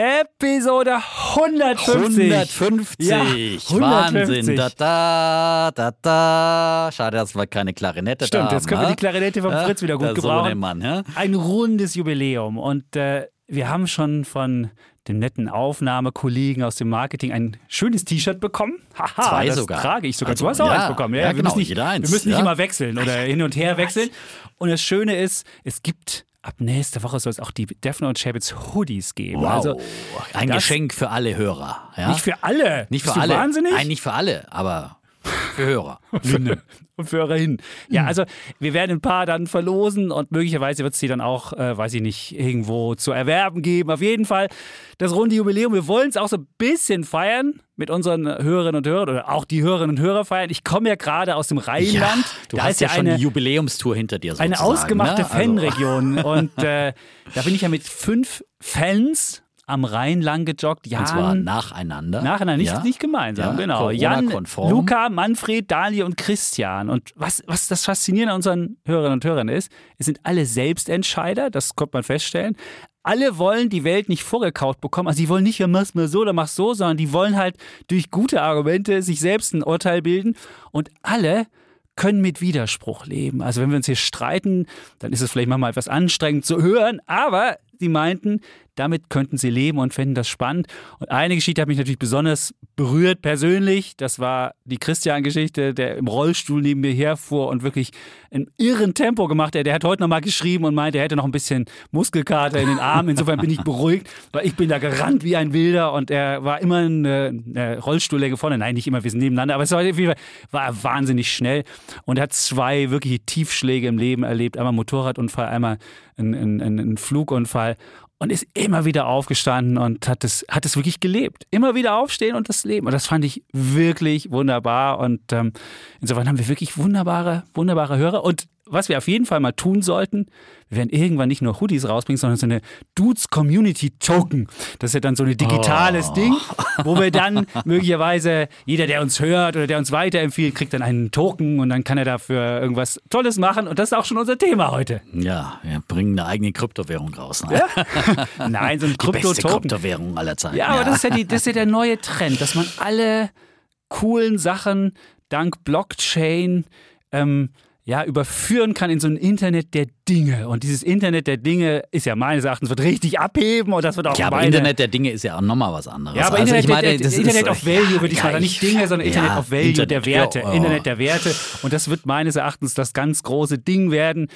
Episode 150. 150. Ja, 150. Wahnsinn. Da, da, da, da. Schade, dass wir keine Klarinette Stimmt, da jetzt können wir haben, die Klarinette ja? Fritz wieder gut gebrauchen. Sohnemann, ja? Ein rundes Jubiläum und äh, wir haben schon von dem netten Aufnahmekollegen aus dem Marketing ein schönes T-Shirt bekommen. Haha, Zwei das sogar. trage ich sogar. Also, du hast auch ja, eins bekommen. Ja, ja, wir genau, müssen nicht, jeder eins, wir müssen nicht immer wechseln oder hin und her wechseln. Und das Schöne ist, es gibt ab nächster Woche soll es auch die Defner und Chabits Hoodies geben. Wow. Also ein Geschenk für alle Hörer. Ja? nicht für alle. Nicht für Bist alle. Wahnsinnig? Nein, nicht für alle, aber für Hörer. und für Hörerinnen. Ja, also wir werden ein paar dann verlosen und möglicherweise wird es die dann auch, äh, weiß ich nicht, irgendwo zu erwerben geben. Auf jeden Fall das runde Jubiläum. Wir wollen es auch so ein bisschen feiern mit unseren Hörerinnen und Hörern oder auch die Hörerinnen und Hörer feiern. Ich komme ja gerade aus dem Rheinland. du da hast ist ja, ja schon eine, Jubiläumstour hinter dir sozusagen. eine ausgemachte ne? Also- Fanregion. Und äh, da bin ich ja mit fünf Fans am Rhein lang gejoggt. Jan, Und zwar nacheinander. Nacheinander, nicht, ja? nicht gemeinsam, Ja, genau. Jan. Luca, Manfred, Dali und Christian. Und was, was das Faszinierende an unseren Hörerinnen und Hörern ist, es sind alle Selbstentscheider, das konnte man feststellen. Alle wollen die Welt nicht vorgekaut bekommen. Also die wollen nicht, ja, mach's mal so oder mach's so, sondern die wollen halt durch gute Argumente sich selbst ein Urteil bilden. Und alle können mit Widerspruch leben. Also wenn wir uns hier streiten, dann ist es vielleicht manchmal etwas anstrengend zu hören, aber sie meinten, damit könnten sie leben und fänden das spannend. Und eine Geschichte hat mich natürlich besonders berührt persönlich. Das war die Christian-Geschichte, der im Rollstuhl neben mir herfuhr und wirklich in irren Tempo gemacht hat. Der hat heute nochmal geschrieben und meinte, er hätte noch ein bisschen Muskelkater in den Armen. Insofern bin ich beruhigt, weil ich bin da gerannt wie ein Wilder und er war immer eine, eine Rollstuhllänge vorne. Nein, nicht immer, wir sind nebeneinander, aber es war, war wahnsinnig schnell und er hat zwei wirkliche Tiefschläge im Leben erlebt. Einmal Motorradunfall, einmal ein, ein, ein, ein Flugunfall und ist immer wieder aufgestanden und hat es, hat es wirklich gelebt. Immer wieder aufstehen und das Leben. Und das fand ich wirklich wunderbar. Und ähm, insofern haben wir wirklich wunderbare, wunderbare Hörer. Und was wir auf jeden Fall mal tun sollten, wir werden irgendwann nicht nur Hoodies rausbringen, sondern so eine Dudes Community Token. Das ist ja dann so ein digitales Ding, wo wir dann möglicherweise, jeder, der uns hört oder der uns weiterempfiehlt, kriegt dann einen Token und dann kann er dafür irgendwas Tolles machen. Und das ist auch schon unser Thema heute. Ja, wir bringen eine eigene Kryptowährung raus. Ne? Nein, so ein Krypto-Token. Kryptowährung aller Zeiten. Ja, aber das ist ja, die, das ist ja der neue Trend, dass man alle coolen Sachen dank Blockchain ähm, ja, überführen kann in so ein Internet der Dinge. Und dieses Internet der Dinge ist ja meines Erachtens wird richtig abheben und das wird auch Ja, aber Internet der Dinge ist ja auch nochmal was anderes. ja, aber also Internet, meine, der, das Internet ist, of Value ja, würde ich sagen. Nicht Dinge, sondern ja, Internet of Value der Internet, Werte. ja, oh. Internet der Werte. Und das wird meines Erachtens das ganz große Ding werden.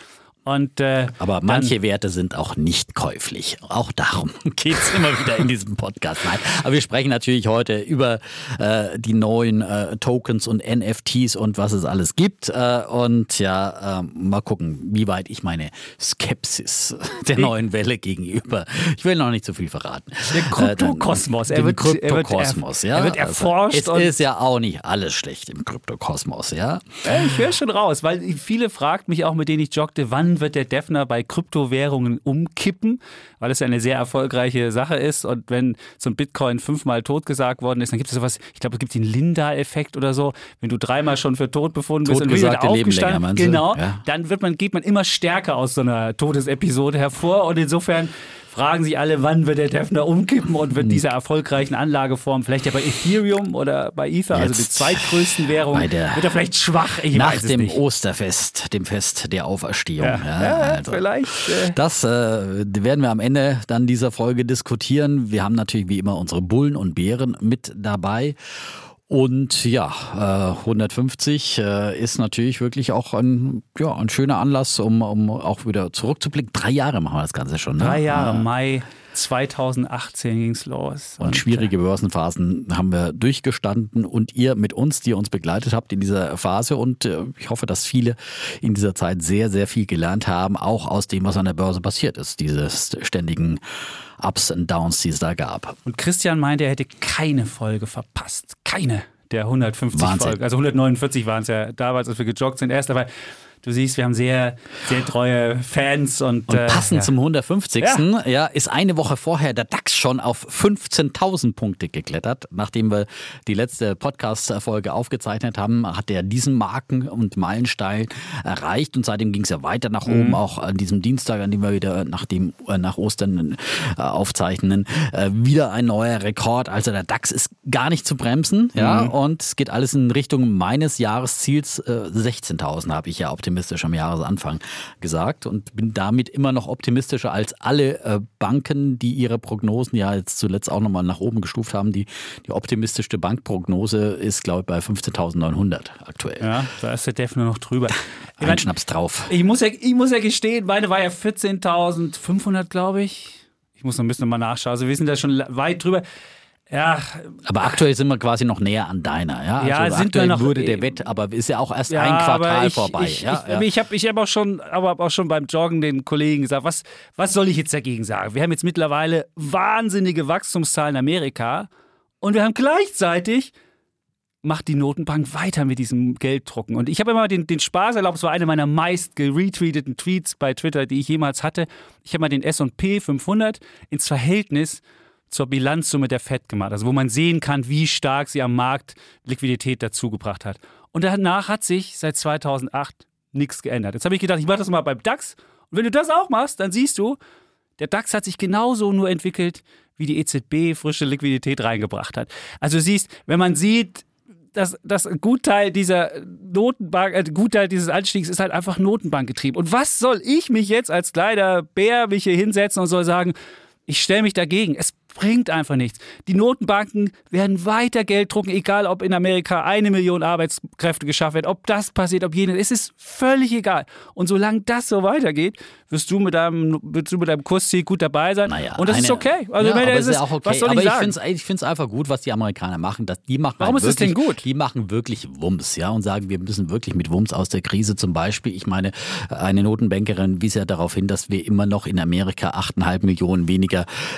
Und äh, Aber manche Werte sind auch nicht käuflich. Auch darum geht es immer wieder in diesem Podcast. Nein, aber wir sprechen natürlich heute über äh, die neuen äh, Tokens und NFTs und was es alles gibt. Äh, und ja, äh, mal gucken, wie weit ich meine Skepsis der neuen Welle gegenüber. Ich will noch nicht zu viel verraten. Der Äh, Kryptokosmos. Er wird- er Kryptokosmos, ja. er wird erforscht Also, es ist ja auch nicht alles schlecht im Kryptokosmos, ja. Ich höre schon raus, weil viele fragt mich auch, mit denen ich joggte, wann wird der Defner bei Kryptowährungen umkippen, weil es ja eine sehr erfolgreiche Sache ist. Und wenn so ein Bitcoin fünfmal totgesagt worden ist, dann gibt es sowas, ich glaube, es gibt den Linda-Effekt oder so. Wenn du dreimal schon für tot befunden bist und wieder länger, aufgestanden, du? genau, Ja. dann wird man, geht man immer stärker aus so einer Todesepisode hervor. Und insofern fragen sich alle, wann wird der Defner umkippen und Hm. wird dieser erfolgreichen Anlageform vielleicht ja bei Ethereum oder bei Ether, also die Jetzt zweitgrößten Währungen, wird er vielleicht schwach. Ich Nach dem nicht. Osterfest, dem Fest der Auferstehung. Ja, Ja, ja, also. vielleicht. Äh, Das äh, werden wir am Ende dann dieser Folge diskutieren. Wir haben natürlich wie immer unsere Bullen und Bären mit dabei. Und ja, äh, 150 äh, ist natürlich wirklich auch ein, ja, ein schöner Anlass, um, um auch wieder zurückzublicken. Drei Jahre machen wir das Ganze schon. Ne? drei Jahre Äh, Mai 2018 ging es los. Und, und schwierige Börsenphasen haben wir durchgestanden und ihr mit uns, die uns begleitet habt in dieser Phase. Und äh, ich hoffe, dass viele in dieser Zeit sehr, sehr viel gelernt haben, auch aus dem, was an der Börse passiert ist, diese ständigen Ups und Downs, die es da gab. Und Christian meinte, er hätte keine Folge verpasst. Keine der 150 Wahnsinn. Folgen. Also 149 waren es ja damals, als wir gejoggt sind erst, aber Du siehst, wir haben sehr, sehr treue Fans und, und passend äh, ja. zum 150. Ja. ja. ist eine Woche vorher der DAX schon auf 15.000 Punkte geklettert. Nachdem wir die letzte Podcast-Folge aufgezeichnet haben, hat er diesen Marken- und Meilenstein erreicht und seitdem ging es ja weiter nach oben, mhm. auch an diesem Dienstag, an dem wir wieder nach, dem, äh, nach Ostern äh, aufzeichnen, äh, wieder ein neuer Rekord. Also der DAX ist gar nicht zu bremsen, ja, mhm. und es geht alles in Richtung meines Jahresziels äh, 16.000, habe ich ja optimistisch optimistisch am Jahresanfang gesagt und bin damit immer noch optimistischer als alle äh, Banken, die ihre Prognosen ja jetzt zuletzt auch nochmal nach oben gestuft haben. Die, die optimistischste Bankprognose ist, glaube ich, bei 15.900 aktuell. Ja, da ist der Def nur noch drüber. Ein mein, Schnaps drauf. Ich muss, ja, ich muss ja gestehen, meine war ja 14.500, glaube ich. Ich muss noch ein bisschen mal nachschauen. Also wir sind da schon weit drüber. Ja. Aber aktuell sind wir quasi noch näher an deiner, ja? Ja, also sind wir noch. Würde der Wett, aber ist ja auch erst ja, ein Quartal ich, vorbei. Ich, ja, ich, ja. ich habe ich hab auch, schon, aber auch schon beim Joggen den Kollegen gesagt, was, was soll ich jetzt dagegen sagen? Wir haben jetzt mittlerweile wahnsinnige Wachstumszahlen in Amerika und wir haben gleichzeitig macht die Notenbank weiter mit diesem Gelddrucken. Und ich habe immer den, den Spaß erlaubt, es war einer meiner meist geretweeteten Tweets bei Twitter, die ich jemals hatte. Ich habe mal den S&P 500 ins Verhältnis zur Bilanzsumme der FED gemacht, also wo man sehen kann, wie stark sie am Markt Liquidität dazugebracht hat. Und danach hat sich seit 2008 nichts geändert. Jetzt habe ich gedacht, ich mache das mal beim DAX. Und wenn du das auch machst, dann siehst du, der DAX hat sich genauso nur entwickelt, wie die EZB frische Liquidität reingebracht hat. Also siehst, wenn man sieht, dass das Gutteil dieser Notenbank, äh, Gutteil dieses Anstiegs ist halt einfach Notenbankgetrieben. Und was soll ich mich jetzt als kleiner Bär mich hier hinsetzen und soll sagen, ich stelle mich dagegen. Es bringt einfach nichts. Die Notenbanken werden weiter Geld drucken, egal ob in Amerika eine Million Arbeitskräfte geschafft werden, ob das passiert, ob jenes. Es ist völlig egal. Und solange das so weitergeht, wirst du mit deinem, wirst du mit deinem Kursziel gut dabei sein. Naja, und das eine, ist okay. Also ja, aber ist es, auch okay. Was soll aber ich sagen? ich finde es einfach gut, was die Amerikaner machen. Dass die machen Warum halt ist wirklich, das denn gut? Die machen wirklich Wumms, ja, und sagen, wir müssen wirklich mit Wumms aus der Krise zum Beispiel. Ich meine, eine Notenbankerin wies ja darauf hin, dass wir immer noch in Amerika 8,5 Millionen weniger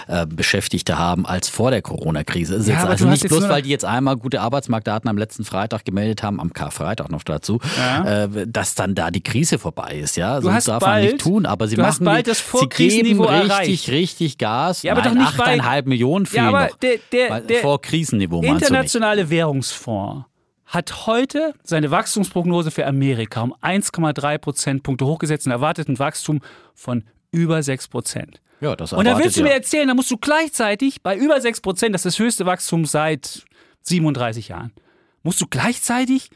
äh, Beschäftigte haben als vor der Corona-Krise. Ist ja, also nicht bloß, weil die jetzt einmal gute Arbeitsmarktdaten am letzten Freitag gemeldet haben, am Karfreitag noch dazu, ja. äh, dass dann da die Krise vorbei ist, ja. Du Sonst darf bald, man nicht tun, aber sie machen bald das geben richtig, erreicht. richtig Gas. Ja, aber Nein, doch nicht 8,5 Millionen fehlen ja, aber noch. Der, der, der vor Krisenniveau. Internationale Währungsfonds hat heute seine Wachstumsprognose für Amerika um 1,3 Prozentpunkte hochgesetzt und erwartet ein Wachstum von über 6 Prozent. Ja, das Und da willst du mir erzählen, da musst du gleichzeitig bei über 6 Prozent, das ist das höchste Wachstum seit 37 Jahren, musst du gleichzeitig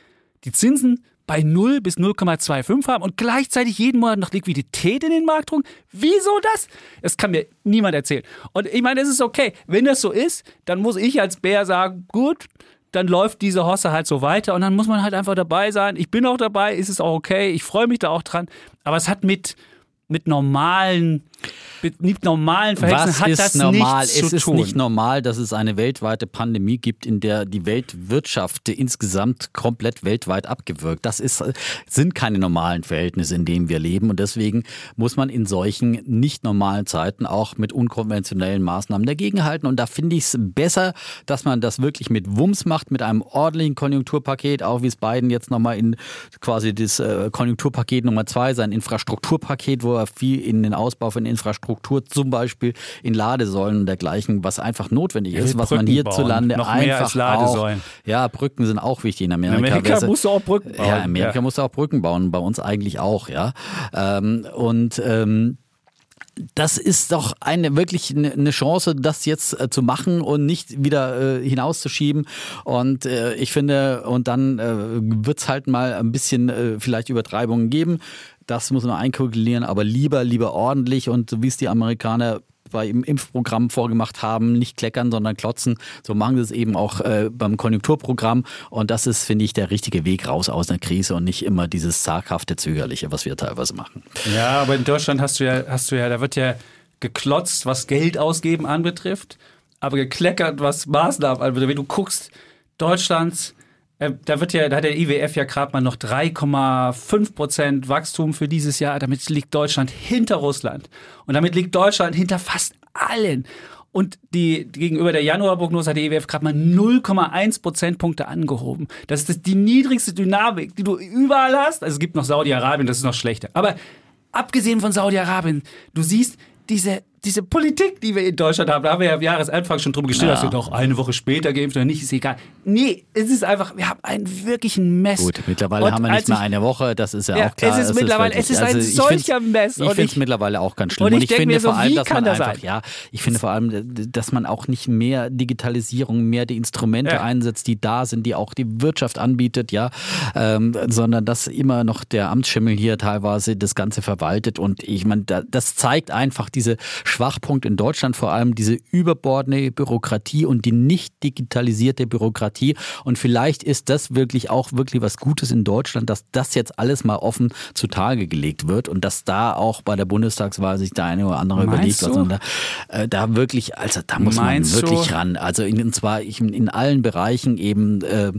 die Zinsen bei 0 bis 0,25 haben und gleichzeitig jeden Monat noch Liquidität in den Markt drücken? Wieso das? Das kann mir niemand erzählen. Und ich meine, es ist okay. Wenn das so ist, dann muss ich als Bär sagen, gut, dann läuft diese Hosse halt so weiter und dann muss man halt einfach dabei sein. Ich bin auch dabei, ist es auch okay, ich freue mich da auch dran. Aber es hat mit, mit normalen mit normalen Verhältnissen Was hat ist das normal? nichts es zu ist tun. nicht normal, dass es eine weltweite Pandemie gibt, in der die Weltwirtschaft insgesamt komplett weltweit abgewirkt. Das ist, sind keine normalen Verhältnisse, in denen wir leben. Und deswegen muss man in solchen nicht normalen Zeiten auch mit unkonventionellen Maßnahmen dagegenhalten. Und da finde ich es besser, dass man das wirklich mit Wumms macht, mit einem ordentlichen Konjunkturpaket, auch wie es Biden jetzt nochmal in quasi das äh, Konjunkturpaket Nummer zwei, sein Infrastrukturpaket, wo er viel in den Ausbau von Infrastruktur, zum Beispiel in Ladesäulen und dergleichen, was einfach notwendig ist, was man hierzulande Noch einfach Ladesäulen. Auch, ja, Brücken sind auch wichtig in Amerika. In Amerika musst du auch Brücken bauen. Ja, Amerika ja. musst du auch Brücken bauen, bei uns eigentlich auch, ja. Ähm, und ähm, das ist doch eine wirklich eine Chance, das jetzt äh, zu machen und nicht wieder äh, hinauszuschieben. Und äh, ich finde, und dann äh, wird es halt mal ein bisschen äh, vielleicht Übertreibungen geben. Das muss man einkalkulieren, aber lieber, lieber ordentlich und so wie es die Amerikaner bei im Impfprogramm vorgemacht haben, nicht kleckern, sondern klotzen. So machen sie es eben auch äh, beim Konjunkturprogramm. Und das ist, finde ich, der richtige Weg raus aus einer Krise und nicht immer dieses zaghafte, zögerliche, was wir teilweise machen. Ja, aber in Deutschland hast du ja, hast du ja, da wird ja geklotzt, was Geld ausgeben anbetrifft, aber gekleckert, was Maßnahmen anbetrifft. Wenn du guckst, Deutschlands, da wird ja, da hat der IWF ja gerade mal noch 3,5 Prozent Wachstum für dieses Jahr. Damit liegt Deutschland hinter Russland. Und damit liegt Deutschland hinter fast allen. Und die, gegenüber der Januarprognose hat die IWF gerade mal 0,1 Prozentpunkte angehoben. Das ist die niedrigste Dynamik, die du überall hast. Also es gibt noch Saudi-Arabien, das ist noch schlechter. Aber abgesehen von Saudi-Arabien, du siehst diese diese Politik, die wir in Deutschland haben, da haben wir ja am Jahresanfang schon drum gestellt, ja. dass wir doch eine Woche später geimpft oder nicht, ist egal. Nee, es ist einfach, wir haben einen wirklichen Mess. Gut, mittlerweile und haben wir nicht mehr eine Woche, das ist ja, ja auch klar. Es ist mittlerweile, es ist, ein solcher Mess. Ich finde es mittlerweile auch ganz schlimm. Und ich, und ich finde so, vor allem, dass man das einfach, sein? ja, ich finde vor allem, dass man auch nicht mehr Digitalisierung, mehr die Instrumente ja. einsetzt, die da sind, die auch die Wirtschaft anbietet, ja, ähm, sondern dass immer noch der Amtsschimmel hier teilweise das Ganze verwaltet und ich meine, das zeigt einfach diese Schwachpunkt in Deutschland vor allem diese überbordene Bürokratie und die nicht digitalisierte Bürokratie. Und vielleicht ist das wirklich auch wirklich was Gutes in Deutschland, dass das jetzt alles mal offen zutage gelegt wird und dass da auch bei der Bundestagswahl sich der eine oder andere Meinst überlegt, was man da, äh, da wirklich, also da muss Meinst man wirklich du? ran. Also in, und zwar in, in allen Bereichen eben äh,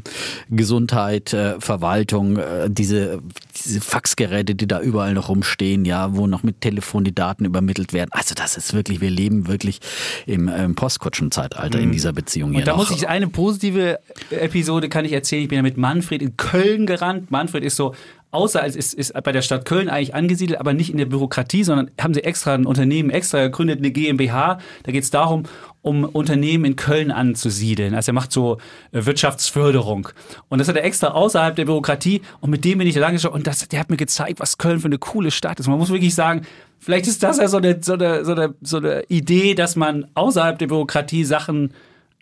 Gesundheit, äh, Verwaltung, äh, diese, diese Faxgeräte, die da überall noch rumstehen, ja, wo noch mit Telefon die Daten übermittelt werden. Also das ist ist wirklich, wir leben wirklich im, im Postkutschenzeitalter mhm. in dieser Beziehung. Und da noch. muss ich eine positive Episode kann ich erzählen. Ich bin ja mit Manfred in Köln gerannt. Manfred ist so außer als ist, ist bei der Stadt Köln eigentlich angesiedelt, aber nicht in der Bürokratie, sondern haben sie extra ein Unternehmen extra gegründet, eine GmbH. Da geht es darum, um Unternehmen in Köln anzusiedeln. Also er macht so äh, Wirtschaftsförderung. Und das hat er extra außerhalb der Bürokratie. Und mit dem bin ich lange schon. Und das, der hat mir gezeigt, was Köln für eine coole Stadt ist. Man muss wirklich sagen, Vielleicht ist das ja so eine, so eine, so eine, so eine Idee, dass man außerhalb der Bürokratie Sachen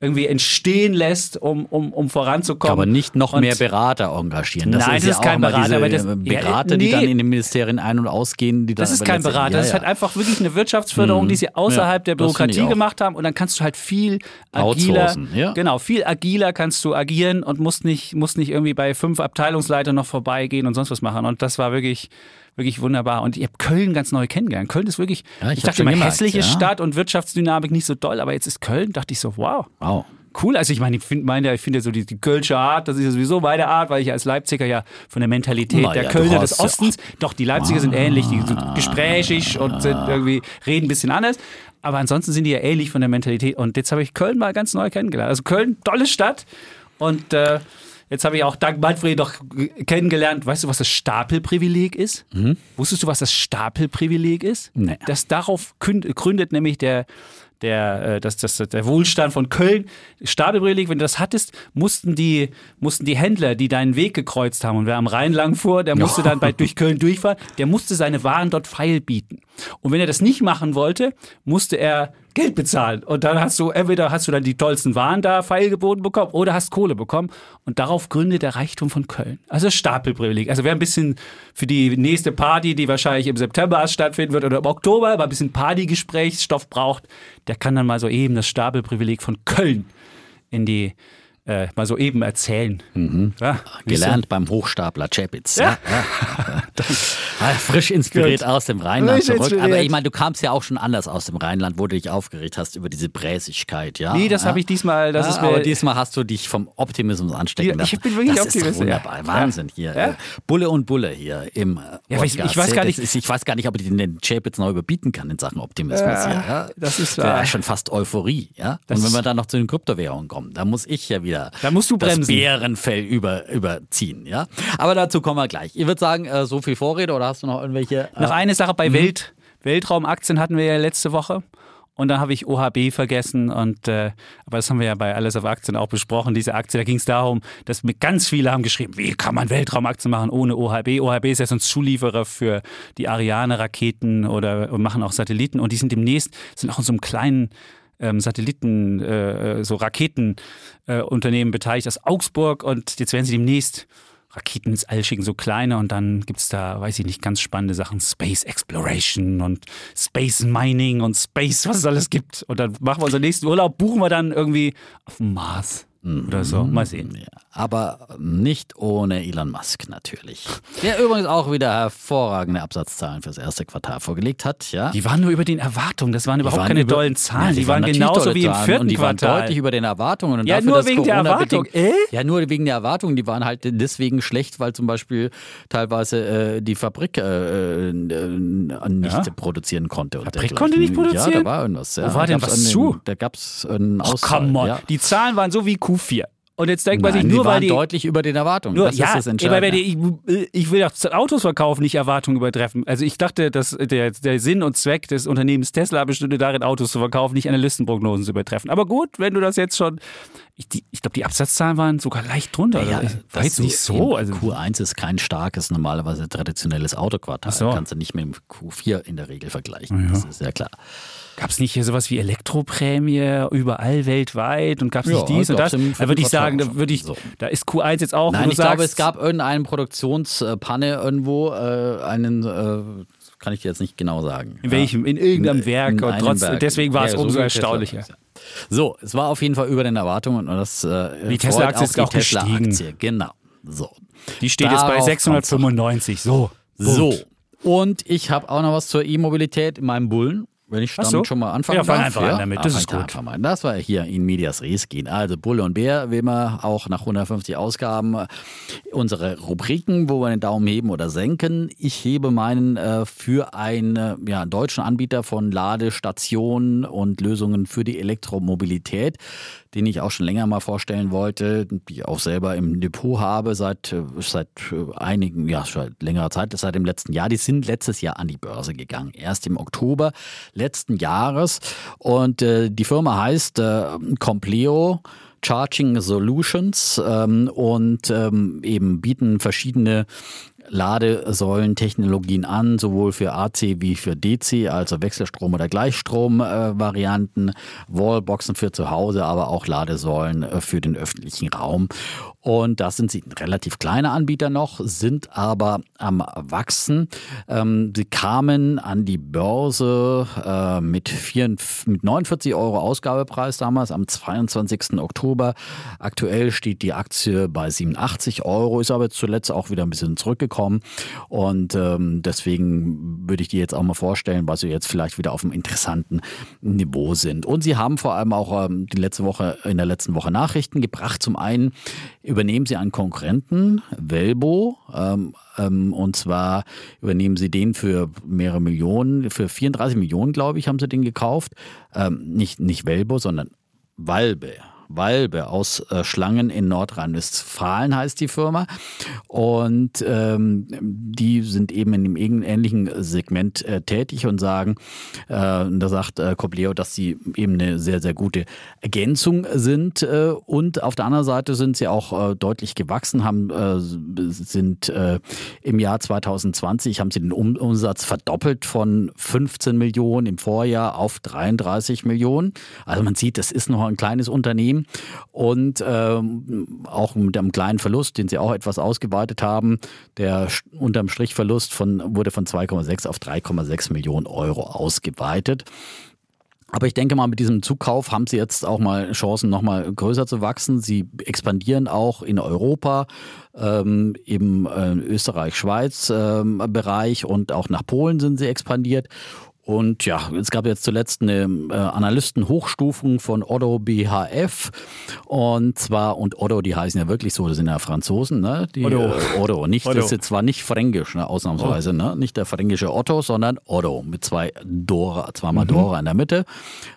irgendwie entstehen lässt, um, um, um voranzukommen. Aber nicht noch und mehr Berater engagieren. Das nein, ist das ist ja kein Berater. Aber das, Berater, ja, nee, die dann in den Ministerien ein- und ausgehen. Die das ist kein Berater. Ja, das ist halt einfach wirklich eine Wirtschaftsförderung, die sie außerhalb der Bürokratie gemacht haben. Und dann kannst du halt viel agiler, genau, viel agiler kannst du agieren und musst nicht, musst nicht irgendwie bei fünf Abteilungsleitern noch vorbeigehen und sonst was machen. Und das war wirklich wirklich wunderbar. Und ich habe Köln ganz neu kennengelernt. Köln ist wirklich, ja, ich, ich dachte immer, gemerkt, hässliche ja. Stadt und Wirtschaftsdynamik nicht so doll, aber jetzt ist Köln, dachte ich so, wow. Wow. Cool, also ich meine, ich finde meine, ich finde so die, die Kölsche Art, das ist ja sowieso meine Art, weil ich als Leipziger ja von der Mentalität Na, der ja, Kölner des Ostens, ja doch die Leipziger ah. sind ähnlich, die sind gesprächig und sind irgendwie reden ein bisschen anders, aber ansonsten sind die ja ähnlich von der Mentalität und jetzt habe ich Köln mal ganz neu kennengelernt. Also Köln, tolle Stadt und äh, Jetzt habe ich auch dank Manfred noch kennengelernt. Weißt du, was das Stapelprivileg ist? Mhm. Wusstest du, was das Stapelprivileg ist? Nee. Das darauf gründet nämlich der der, äh, das, das, der Wohlstand von Köln. Stapelprivileg, wenn du das hattest, mussten die, mussten die Händler, die deinen Weg gekreuzt haben und wer am Rhein lang fuhr, der musste dann bei, durch Köln durchfahren, der musste seine Waren dort feil bieten. Und wenn er das nicht machen wollte, musste er Geld bezahlen. Und dann hast du, entweder hast du dann die tollsten Waren da feilgeboten bekommen oder hast Kohle bekommen. Und darauf gründet der Reichtum von Köln. Also Stapelprivileg. Also wer ein bisschen für die nächste Party, die wahrscheinlich im September stattfinden wird oder im Oktober, aber ein bisschen Partygesprächsstoff braucht, der kann dann mal so eben das Stapelprivileg von Köln in die äh, mal so eben erzählen. Mhm. Ja, Gelernt so? beim Hochstapler Chapitz. Ja. ja. frisch inspiriert aus dem Rheinland frisch zurück. Aber ich meine, du kamst ja auch schon anders aus dem Rheinland, wo du dich aufgeregt hast über diese Bräsigkeit. Ja? Nee, das habe ich diesmal. Das ist mir aber diesmal hast du dich vom Optimismus anstecken lassen. Ich bin wirklich das Optimist. Ist wunderbar. Wahnsinn hier. Äh, Bulle und Bulle hier im. Ja, ich, ich, weiß gar nicht, ist, ich weiß gar nicht, ob ich den Chapitz noch überbieten kann in Sachen Optimismus. Ja, Das ist ja schon fast Euphorie. Ja? Und wenn wir dann noch zu den Kryptowährungen kommen, da muss ich ja wieder. Da musst du bremsen das Bärenfell über, überziehen. Ja? Aber dazu kommen wir gleich. Ich würde sagen, äh, so viel Vorrede oder hast du noch irgendwelche. Äh, noch eine Sache bei mhm. Welt, Weltraumaktien hatten wir ja letzte Woche. Und dann habe ich OHB vergessen. Und, äh, aber das haben wir ja bei Alles auf Aktien auch besprochen. Diese Aktie, da ging es darum, dass mir ganz viele haben geschrieben, wie kann man Weltraumaktien machen ohne OHB? OHB ist ja so ein Zulieferer für die Ariane-Raketen oder machen auch Satelliten. Und die sind demnächst, sind auch in so einem kleinen ähm, Satelliten, äh, so Raketenunternehmen äh, beteiligt aus Augsburg und jetzt werden sie demnächst Raketen ins All schicken, so kleine und dann gibt es da, weiß ich nicht, ganz spannende Sachen, Space Exploration und Space Mining und Space, was es alles gibt. Und dann machen wir unseren nächsten Urlaub, buchen wir dann irgendwie auf dem Mars. Oder so. Mal sehen. Ja, aber nicht ohne Elon Musk natürlich. Der übrigens auch wieder hervorragende Absatzzahlen fürs erste Quartal vorgelegt hat. Ja. Die waren nur über den Erwartungen. Das waren überhaupt waren keine über- dollen Zahlen. Ja, die, waren, natürlich genauso wie im vierten und die waren Quartal. deutlich über den Erwartungen. Und Ja, dafür, nur wegen der Erwartung. bedingt- Äh? Ja, nur wegen der Erwartungen. Die waren halt deswegen schlecht, weil zum Beispiel teilweise äh, die Fabrik äh, äh, nicht Ja? produzieren konnte. Fabrik konnte nicht Ja, produzieren? da war irgendwas. Ja. Wo war denn was zu? Da gab es einen Ausfall. come on. Ja. Die Zahlen waren so wie Q4. Und jetzt denkt man sich die nur, weil waren die. deutlich über den Erwartungen. Nur, das ja, ist das Entscheidende. die, ich, ich will doch Autos verkaufen, nicht Erwartungen übertreffen. Also ich dachte, dass der, der Sinn und Zweck des Unternehmens Tesla bestünde darin, Autos zu verkaufen, nicht Analystenprognosen zu übertreffen. Aber gut, wenn du das jetzt schon. Ich, ich glaube, die Absatzzahlen waren sogar leicht drunter. Ja, Also, war das jetzt nicht so. Also, Q1 ist kein starkes, normalerweise traditionelles Autoquartal. So. Kannst du nicht mit dem Q4 in der Regel vergleichen. Das ist ja klar. Gab es nicht hier sowas wie Elektroprämie überall weltweit und gab es Ja, nicht dies und das? Da würde ich sagen, da, würde ich. So. da ist Q1 jetzt auch, Nein, ich sagst, glaube, es gab irgendeine Produktionspanne irgendwo, äh, einen, äh, kann ich dir jetzt nicht genau sagen. in welchem, in irgendeinem In- Werk in und einem trotz, Werk. deswegen war es Ja, so umso erstaunlicher. So, es war auf jeden Fall über den Erwartungen und das äh, Die Tesla-Aktie ist auch gestiegen. Tesla-Aktie. Genau. So. Die steht jetzt bei Darauf kommt's 695. So. So. Punkt. Und ich habe auch noch was zur E-Mobilität in meinem Bullen. Wenn ich damit so. schon mal anfangen Ja, darf. einfach an damit. Das fang ist gut. An. Das war hier in Medias Res gehen. Also Bulle und Bär, wie immer auch nach 150 Ausgaben unsere Rubriken, wo wir den Daumen heben oder senken. Ich hebe meinen äh, für einen äh, ja, deutschen Anbieter von Ladestationen und Lösungen für die Elektromobilität, den ich auch schon länger mal vorstellen wollte, die ich auch selber im Depot habe seit, äh, seit äh, einigen, ja, seit längerer Zeit, seit dem letzten Jahr. Die sind letztes Jahr an die Börse gegangen, erst im Oktober letzten Jahres. Und äh, die Firma heißt äh, Compleo. Charging Solutions ähm, und ähm, eben bieten verschiedene Ladesäulentechnologien an, sowohl für AC wie für DC, also Wechselstrom- oder Gleichstrom-Varianten, Wallboxen für zu Hause, aber auch Ladesäulen äh, für den öffentlichen Raum. Und da sind sie relativ kleiner Anbieter noch, sind aber am Wachsen. Ähm, sie kamen an die Börse äh, mit, vier, mit 49 Euro Ausgabepreis damals am 22. Oktober. Aktuell steht die Aktie bei 87 Euro, ist aber zuletzt auch wieder ein bisschen zurückgekommen. Und ähm, deswegen würde ich dir jetzt auch mal vorstellen, weil sie jetzt vielleicht wieder auf einem interessanten Niveau sind. Und sie haben vor allem auch ähm, die letzte Woche, in der letzten Woche Nachrichten gebracht. Zum einen übernehmen sie einen Konkurrenten, Velbo, ähm, ähm, und zwar übernehmen sie den für mehrere Millionen, für 34 Millionen, glaube ich, haben sie den gekauft. Ähm, nicht, nicht Velbo, sondern Valbe. Walbe aus äh, Schlangen in Nordrhein-Westfalen heißt die Firma. Und ähm, die sind eben in dem ähnlichen Segment äh, tätig und sagen, äh, da sagt äh, Cobleo, dass sie eben eine sehr, sehr gute Ergänzung sind. Äh, und auf der anderen Seite sind sie auch äh, deutlich gewachsen, haben, äh, sind im Jahr 2020 haben sie den um Umsatz verdoppelt von 15 Millionen im Vorjahr auf 33 Millionen. Also man sieht, das ist noch ein kleines Unternehmen und ähm, auch mit einem kleinen Verlust, den sie auch etwas ausgeweitet haben. Der unterm Strich Verlust von, wurde von 2,6 auf 3,6 Millionen Euro ausgeweitet. Aber ich denke mal, mit diesem Zukauf haben sie jetzt auch mal Chancen, nochmal größer zu wachsen. Sie expandieren auch in Europa, ähm, im äh, Österreich-Schweiz-Bereich und auch nach Polen sind sie expandiert. Und ja, es gab jetzt zuletzt eine äh, Analystenhochstufung von Otto BHF. Und zwar, und Otto, die heißen ja wirklich so, das sind ja Franzosen, ne? Die, Otto. Äh, Otto. Nicht, Otto. das ist zwar nicht fränkisch, ne, ausnahmsweise, ne? Nicht der fränkische Otto, sondern Otto mit zwei Dora, zweimal Dora in der Mitte.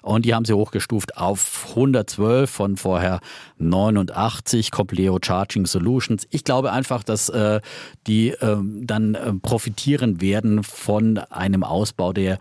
Und die haben sie hochgestuft auf 112 von vorher 89 Compleo Charging Solutions. Ich glaube einfach, dass äh, die ähm, dann äh, profitieren werden von einem Ausbau der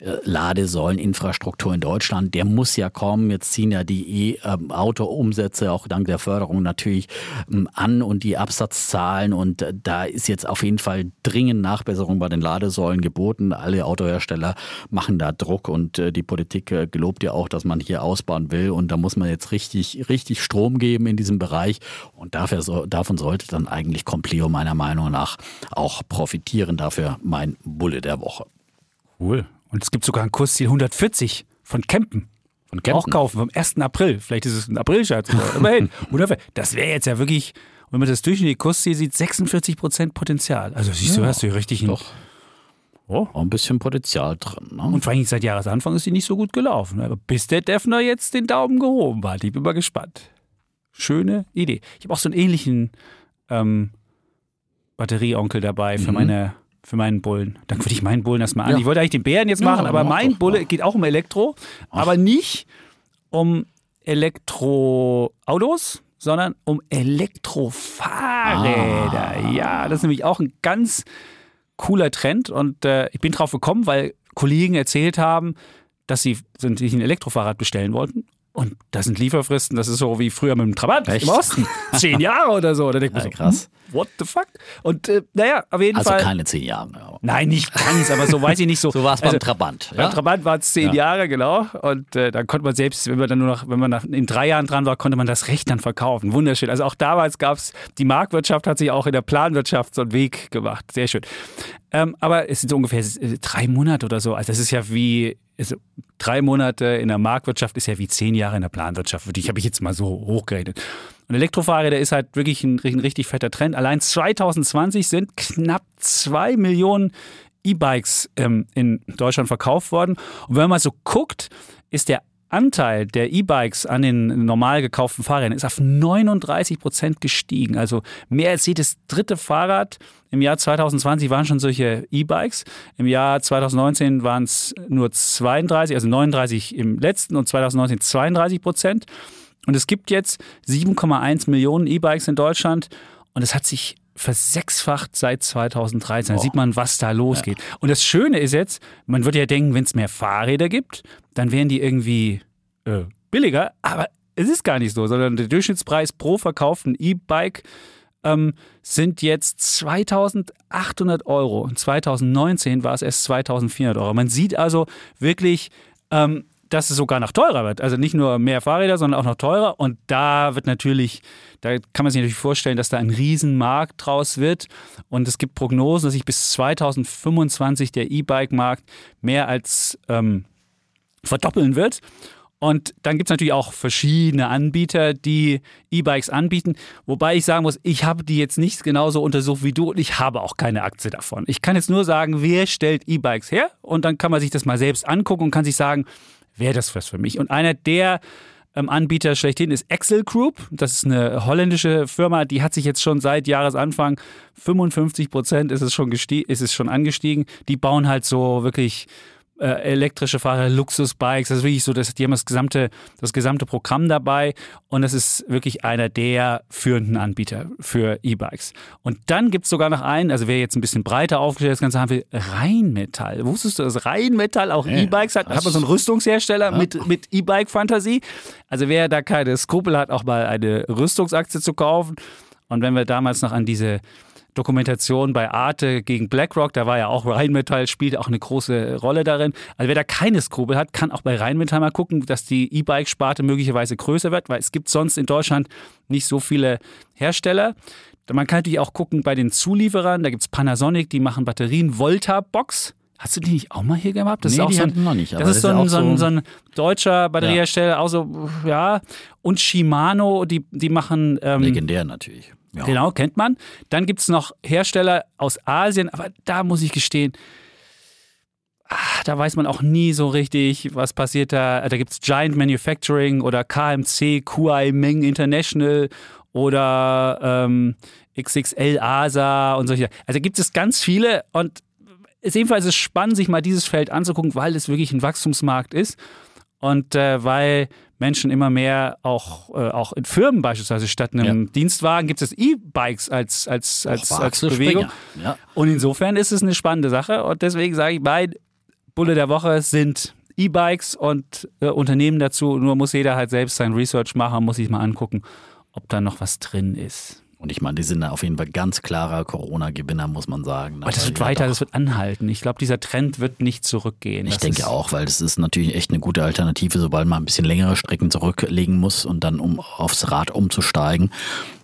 Ladesäuleninfrastruktur in Deutschland, der muss ja kommen. Jetzt ziehen ja die E-Auto-Umsätze auch dank der Förderung natürlich ähm, an und die Absatzzahlen. Und äh, da ist jetzt auf jeden Fall dringend Nachbesserung bei den Ladesäulen geboten. Alle Autohersteller machen da Druck und äh, die Politik äh, gelobt ja auch, dass man hier ausbauen will. Und da muss man jetzt richtig, richtig Strom geben in diesem Bereich. Und dafür, davon sollte dann eigentlich Compleo meiner Meinung nach auch profitieren. Dafür mein Bulle der Woche. Cool. Und es gibt sogar ein Kursziel 140 von Kempen. auch kaufen vom 1. April. Vielleicht ist es ein April-Scherz, immerhin. Das wäre jetzt ja wirklich, wenn man das durchschnittliche Kurs sieht, 46 Prozent Potenzial. Also siehst du, Ja, hast du richtig Doch. Oh. Auch ein bisschen Potenzial drin. Ne? Und vor allem seit Jahresanfang ist sie nicht so gut gelaufen. Aber bis der Defner jetzt den Daumen gehoben hat, ich bin mal gespannt. Schöne Idee. Ich habe auch so einen ähnlichen ähm, Batterieonkel dabei für Mhm. meine für meinen Bullen. Dann würde ich meinen Bullen erstmal an. Ja. Ich wollte eigentlich den Bären jetzt Ja, machen, aber mach mein Bulle geht auch um Elektro, aber nicht um Elektroautos, sondern um Elektrofahrräder. Ah. Ja, das ist nämlich auch ein ganz cooler Trend und äh, ich bin drauf gekommen, weil Kollegen erzählt haben, dass sie sich ein Elektrofahrrad bestellen wollten. Und das sind Lieferfristen, das ist so wie früher mit dem Trabant Echt? im Osten. Zehn Jahre oder so. Da denkt man so, krass. hm, what the fuck? Und äh, naja, auf jeden Also Fall. keine zehn Jahre. Nein, nicht ganz, aber so weiß ich nicht so. So war es Also, beim Trabant. beim Ja? Trabant waren es zehn Ja. Jahre, genau. Und äh, dann konnte man selbst, wenn man dann nur noch, wenn man nach, in drei Jahren dran war, konnte man das Recht dann verkaufen. Wunderschön. Also auch damals gab es, die Marktwirtschaft hat sich auch in der Planwirtschaft so einen Weg gemacht. Sehr schön. Ähm, aber es sind so ungefähr äh, drei Monate oder so. Also das ist ja wie, also drei Monate in der Marktwirtschaft ist ja wie zehn Jahre in der Planwirtschaft. Ich habe ich jetzt mal so hochgerechnet. Und Elektrofahrräder ist halt wirklich ein, ein richtig fetter Trend. Allein 2020 sind knapp zwei Millionen E-Bikes ähm, in Deutschland verkauft worden. Und wenn man mal so guckt, ist der Anteil der E-Bikes an den normal gekauften Fahrrädern ist auf 39 Prozent gestiegen. Also mehr als jedes dritte Fahrrad im Jahr 2020 waren schon solche E-Bikes. Im Jahr 2019 waren es nur 32, also 39 im letzten und 2019 32 Prozent. Und es gibt jetzt 7,1 Millionen E-Bikes in Deutschland und es hat sich versechsfacht seit 2013. Da sieht man, was da losgeht. Und das Schöne ist jetzt, man würde ja denken, wenn es mehr Fahrräder gibt, dann wären die irgendwie äh, billiger, aber es ist gar nicht so, sondern der Durchschnittspreis pro verkauften E-Bike ähm, sind jetzt 2800 Euro. Und 2019 war es erst 2400 Euro. Man sieht also wirklich, ähm, dass es sogar noch teurer wird. Also nicht nur mehr Fahrräder, sondern auch noch teurer. Und da wird natürlich, da kann man sich natürlich vorstellen, dass da ein Riesenmarkt draus wird. Und es gibt Prognosen, dass sich bis 2025 der E-Bike-Markt mehr als ähm, verdoppeln wird. Und dann gibt es natürlich auch verschiedene Anbieter, die E-Bikes anbieten. Wobei ich sagen muss, ich habe die jetzt nicht genauso untersucht wie du und ich habe auch keine Aktie davon. Ich kann jetzt nur sagen, wer stellt E-Bikes her? Und dann kann man sich das mal selbst angucken und kann sich sagen, wäre das was für mich? Und einer der ähm, Anbieter schlechthin ist Excel Group. Das ist eine holländische Firma, die hat sich jetzt schon seit Jahresanfang 55 Prozent ist es schon ist es schon angestiegen. Die bauen halt so wirklich äh, elektrische Fahrer, Luxusbikes, das ist wirklich so, dass die haben das gesamte, das gesamte Programm dabei und das ist wirklich einer der führenden Anbieter für E-Bikes. Und dann gibt es sogar noch einen, also wer jetzt ein bisschen breiter aufgestellt das Ganze haben will, Rheinmetall. Wusstest du, dass Rheinmetall auch Ja, E-Bikes hat? das- Hat man so einen Rüstungshersteller mit, mit E-Bike-Fantasie? Also wer da keine Skrupel hat, auch mal eine Rüstungsaktie zu kaufen. Und wenn wir damals noch an diese Dokumentation bei Arte gegen BlackRock, da war ja auch Rheinmetall, spielte auch eine große Rolle darin. Also wer da keine Skrupel hat, kann auch bei Rheinmetall mal gucken, dass die E-Bike-Sparte möglicherweise größer wird, weil es gibt sonst in Deutschland nicht so viele Hersteller. Man kann natürlich auch gucken bei den Zulieferern, da gibt es Panasonic, die machen Batterien, Volta Box. Hast du die nicht auch mal hier gehabt? Das Nee, ist auch die so ein, noch nicht, Das ist so ein, ja so, ein, so- ein deutscher Batteriehersteller, auch so, ja. Und Shimano, die, die machen ähm, Legendär natürlich. Ja. Genau, kennt man. Dann gibt es noch Hersteller aus Asien, aber da muss ich gestehen, ah, da weiß man auch nie so richtig, was passiert da. Da gibt es Giant Manufacturing oder KMC, QI Meng International oder ähm, XXL ASA und solche. Also gibt es ganz viele und es ebenfalls ist spannend, sich mal dieses Feld anzugucken, weil es wirklich ein Wachstumsmarkt ist und äh, weil Menschen immer mehr auch, äh, auch in Firmen beispielsweise statt einem Dienstwagen gibt es E-Bikes als, als, als, war als Bewegung. Ja. Und insofern ist es eine spannende Sache und deswegen sage ich, mein Bulle der Woche sind E-Bikes und äh, Unternehmen dazu. Nur muss jeder halt selbst sein Research machen, muss sich mal angucken, ob da noch was drin ist. Und ich meine, die sind auf jeden Fall ganz klarer Corona-Gewinner, muss man sagen. Aber das Weil wird weiter, das wird anhalten. Ich glaube, dieser Trend wird nicht zurückgehen. Ich Das denke ist, auch, weil das ist natürlich echt eine gute Alternative, sobald man ein bisschen längere Strecken zurücklegen muss und dann um aufs Rad umzusteigen.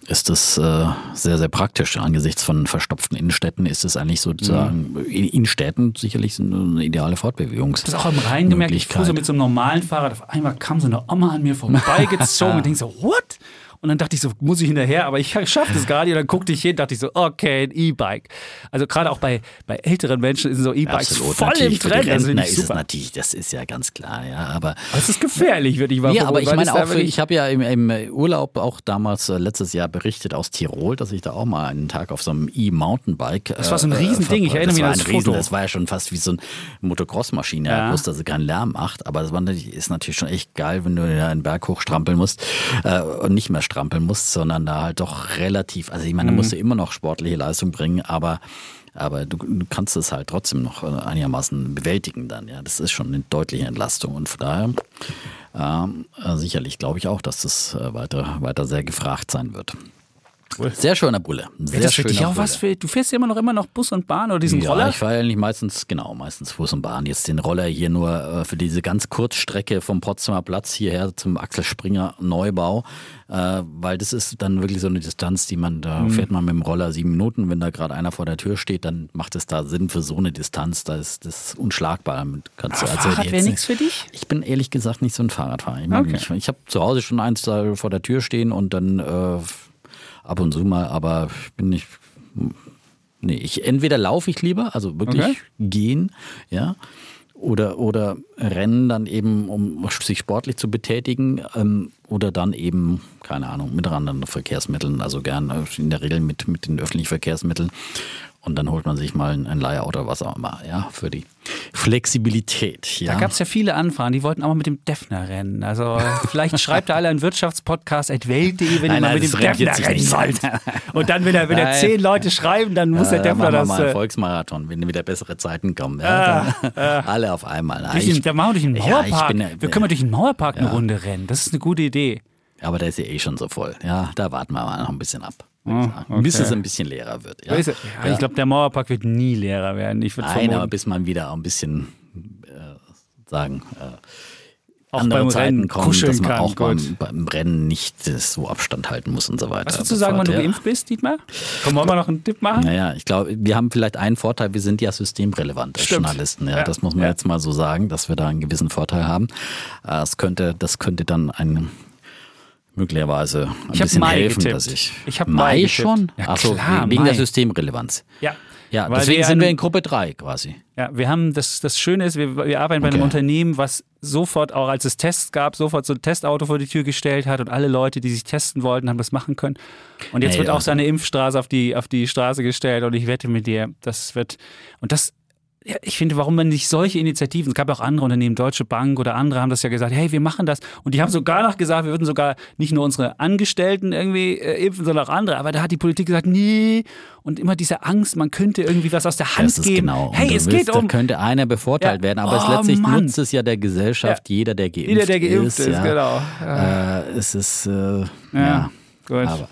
ist das äh, sehr, sehr praktisch. Angesichts von verstopften Innenstädten ist es eigentlich sozusagen Mhm. in Innenstädten sicherlich eine ideale Fortbewegungs. Das auch am Rhein gemerkt, ich fuhr so mit so einem normalen Fahrrad, auf einmal kam so eine Oma an mir vorbeigezogen und denk so, what? Und dann dachte ich so, muss ich hinterher, aber ich schaffe das gar nicht. Und dann guckte ich hin, dachte ich so, okay, ein E-Bike. Also gerade auch bei, bei älteren Menschen sind so E-Bikes voll im natürlich. Die Trend. Also ist es super. natürlich, das ist ja ganz klar, ja. Aber Das ist gefährlich, würde ich mal Ja, aber ich meine auch, für, ich habe ja im, im Urlaub auch damals äh, letztes Jahr berichtet aus Tirol, dass ich da auch mal einen Tag auf so einem E-Mountainbike. Das war so ein Riesending, ich erinnere mich an das Riesen, Foto. Das war ja schon fast wie so eine Motocross-Maschine, Ja. bloß dass sie keinen Lärm macht. Aber das war ist natürlich schon echt geil, wenn du da einen Berg hochstrampeln musst äh, und nicht mehr strampeln musst, sondern da halt doch relativ, also ich meine, da Mhm. musst du immer noch sportliche Leistung bringen, aber aber du, du kannst es halt trotzdem noch äh, einigermaßen bewältigen dann. Ja, das ist schon eine deutliche Entlastung und von daher äh, sicherlich glaube ich auch, dass das äh, weiter, weiter sehr gefragt sein wird. Sehr schöner Bulle. Sehr Wäre das schöner auch was Bulle. für, du fährst ja immer noch immer noch Bus und Bahn oder diesen ja, Roller? ich fahre eigentlich meistens, genau, meistens Fuß und Bahn. Jetzt den Roller hier nur äh, für diese ganz Kurzstrecke vom Potsdamer Platz hierher zum Axel Springer Neubau, äh, weil das ist dann wirklich so eine Distanz, die man, da Mhm. fährt man mit dem Roller sieben Minuten. Wenn da gerade einer vor der Tür steht, dann macht es da Sinn für so eine Distanz. Da ist das unschlagbar. Damit Kannst du Aber also Fahrrad wäre nicht- nichts für dich? Ich bin ehrlich gesagt nicht so ein Fahrradfahrer. Ich, Okay. nicht. ich habe zu Hause schon eins da vor der Tür stehen und dann äh, ab und zu mal, aber ich bin nicht. Nee, ich entweder laufe ich lieber, also wirklich Okay. gehen, ja. Oder, oder rennen dann eben, um sich sportlich zu betätigen, ähm, oder dann eben, keine Ahnung, mit anderen Verkehrsmitteln, also gern äh, in der Regel mit, mit den öffentlichen Verkehrsmitteln. Und dann holt man sich mal ein, Leihauto oder was auch immer, ja, für die Flexibilität. Ja. Da gab es ja viele Anfragen, die wollten auch mal mit dem Defner rennen. Also vielleicht schreibt er alle einen Wirtschaftspodcast at welt.de, wenn ihr mal nein, mit dem Defner rennen wollt. Und dann, wenn er, wenn er zehn Leute schreiben, dann muss der Äh, Defner das. mal einen Äh, Volksmarathon, wenn wieder bessere Zeiten kommen. Ja, dann, alle auf einmal. Ich- da machen wir durch den Ja, Mauerpark. bin ja- wir können mal durch den Mauerpark eine Runde rennen. Das ist eine gute Idee. aber der ist ja eh schon so voll. Ja, da warten wir mal noch ein bisschen ab. Würde ich sagen. Bis okay. es ein bisschen leerer wird. Ja, du, ja, Ich glaube, der Mauerpark wird nie leerer werden. Ich Nein, vermuten, aber bis man wieder ein bisschen äh, sagen, äh, auch andere beim Zeiten Rennen kommen, kuscheln dass man kann. auch beim, beim Rennen nicht so Abstand halten muss und so weiter. Was würdest du sagen, wann du Ja. geimpft bist, Dietmar? Wollen wir noch einen Tipp machen? Naja, ich glaube, wir haben vielleicht einen Vorteil, wir sind ja systemrelevant als Stimmt. Journalisten. Ja, Ja, Das muss man ja. jetzt mal so sagen, dass wir da einen gewissen Vorteil haben. Äh, Es könnte, das könnte dann ein möglicherweise ein Ich bisschen Mai helfen, getippt. dass ich. Ich hab Mai getippt. schon? Ja, Achso, klar, wegen Mai. der Systemrelevanz. Ja. Ja, deswegen wir sind wir in Gruppe 3 quasi. Ja, wir haben das, das Schöne ist, wir, wir arbeiten bei einem Okay. Unternehmen, was sofort, auch als es Tests gab, sofort so ein Testauto vor die Tür gestellt hat und alle Leute, die sich testen wollten, haben das machen können. Und jetzt Nee, wird auch also- seine Impfstraße auf die, auf die Straße gestellt und ich wette mit dir, das wird, und das, ja, ich finde, warum man nicht solche Initiativen, es gab ja auch andere Unternehmen, Deutsche Bank oder andere haben das ja gesagt, hey, wir machen das. Und die haben sogar noch gesagt, wir würden sogar nicht nur unsere Angestellten irgendwie äh, impfen, sondern auch andere. Aber da hat die Politik gesagt, nee. Und immer diese Angst, man könnte irgendwie was aus der Hand Das ist geben. genau. Hey, es willst, geht um. Da könnte einer bevorteilt Ja. werden, aber Oh, letztlich Mann. nutzt es ja der Gesellschaft, jeder, der geimpft Jeder, der geimpft ist. ist, ja. genau. Äh, es ist, äh, ja. Gut. Aber,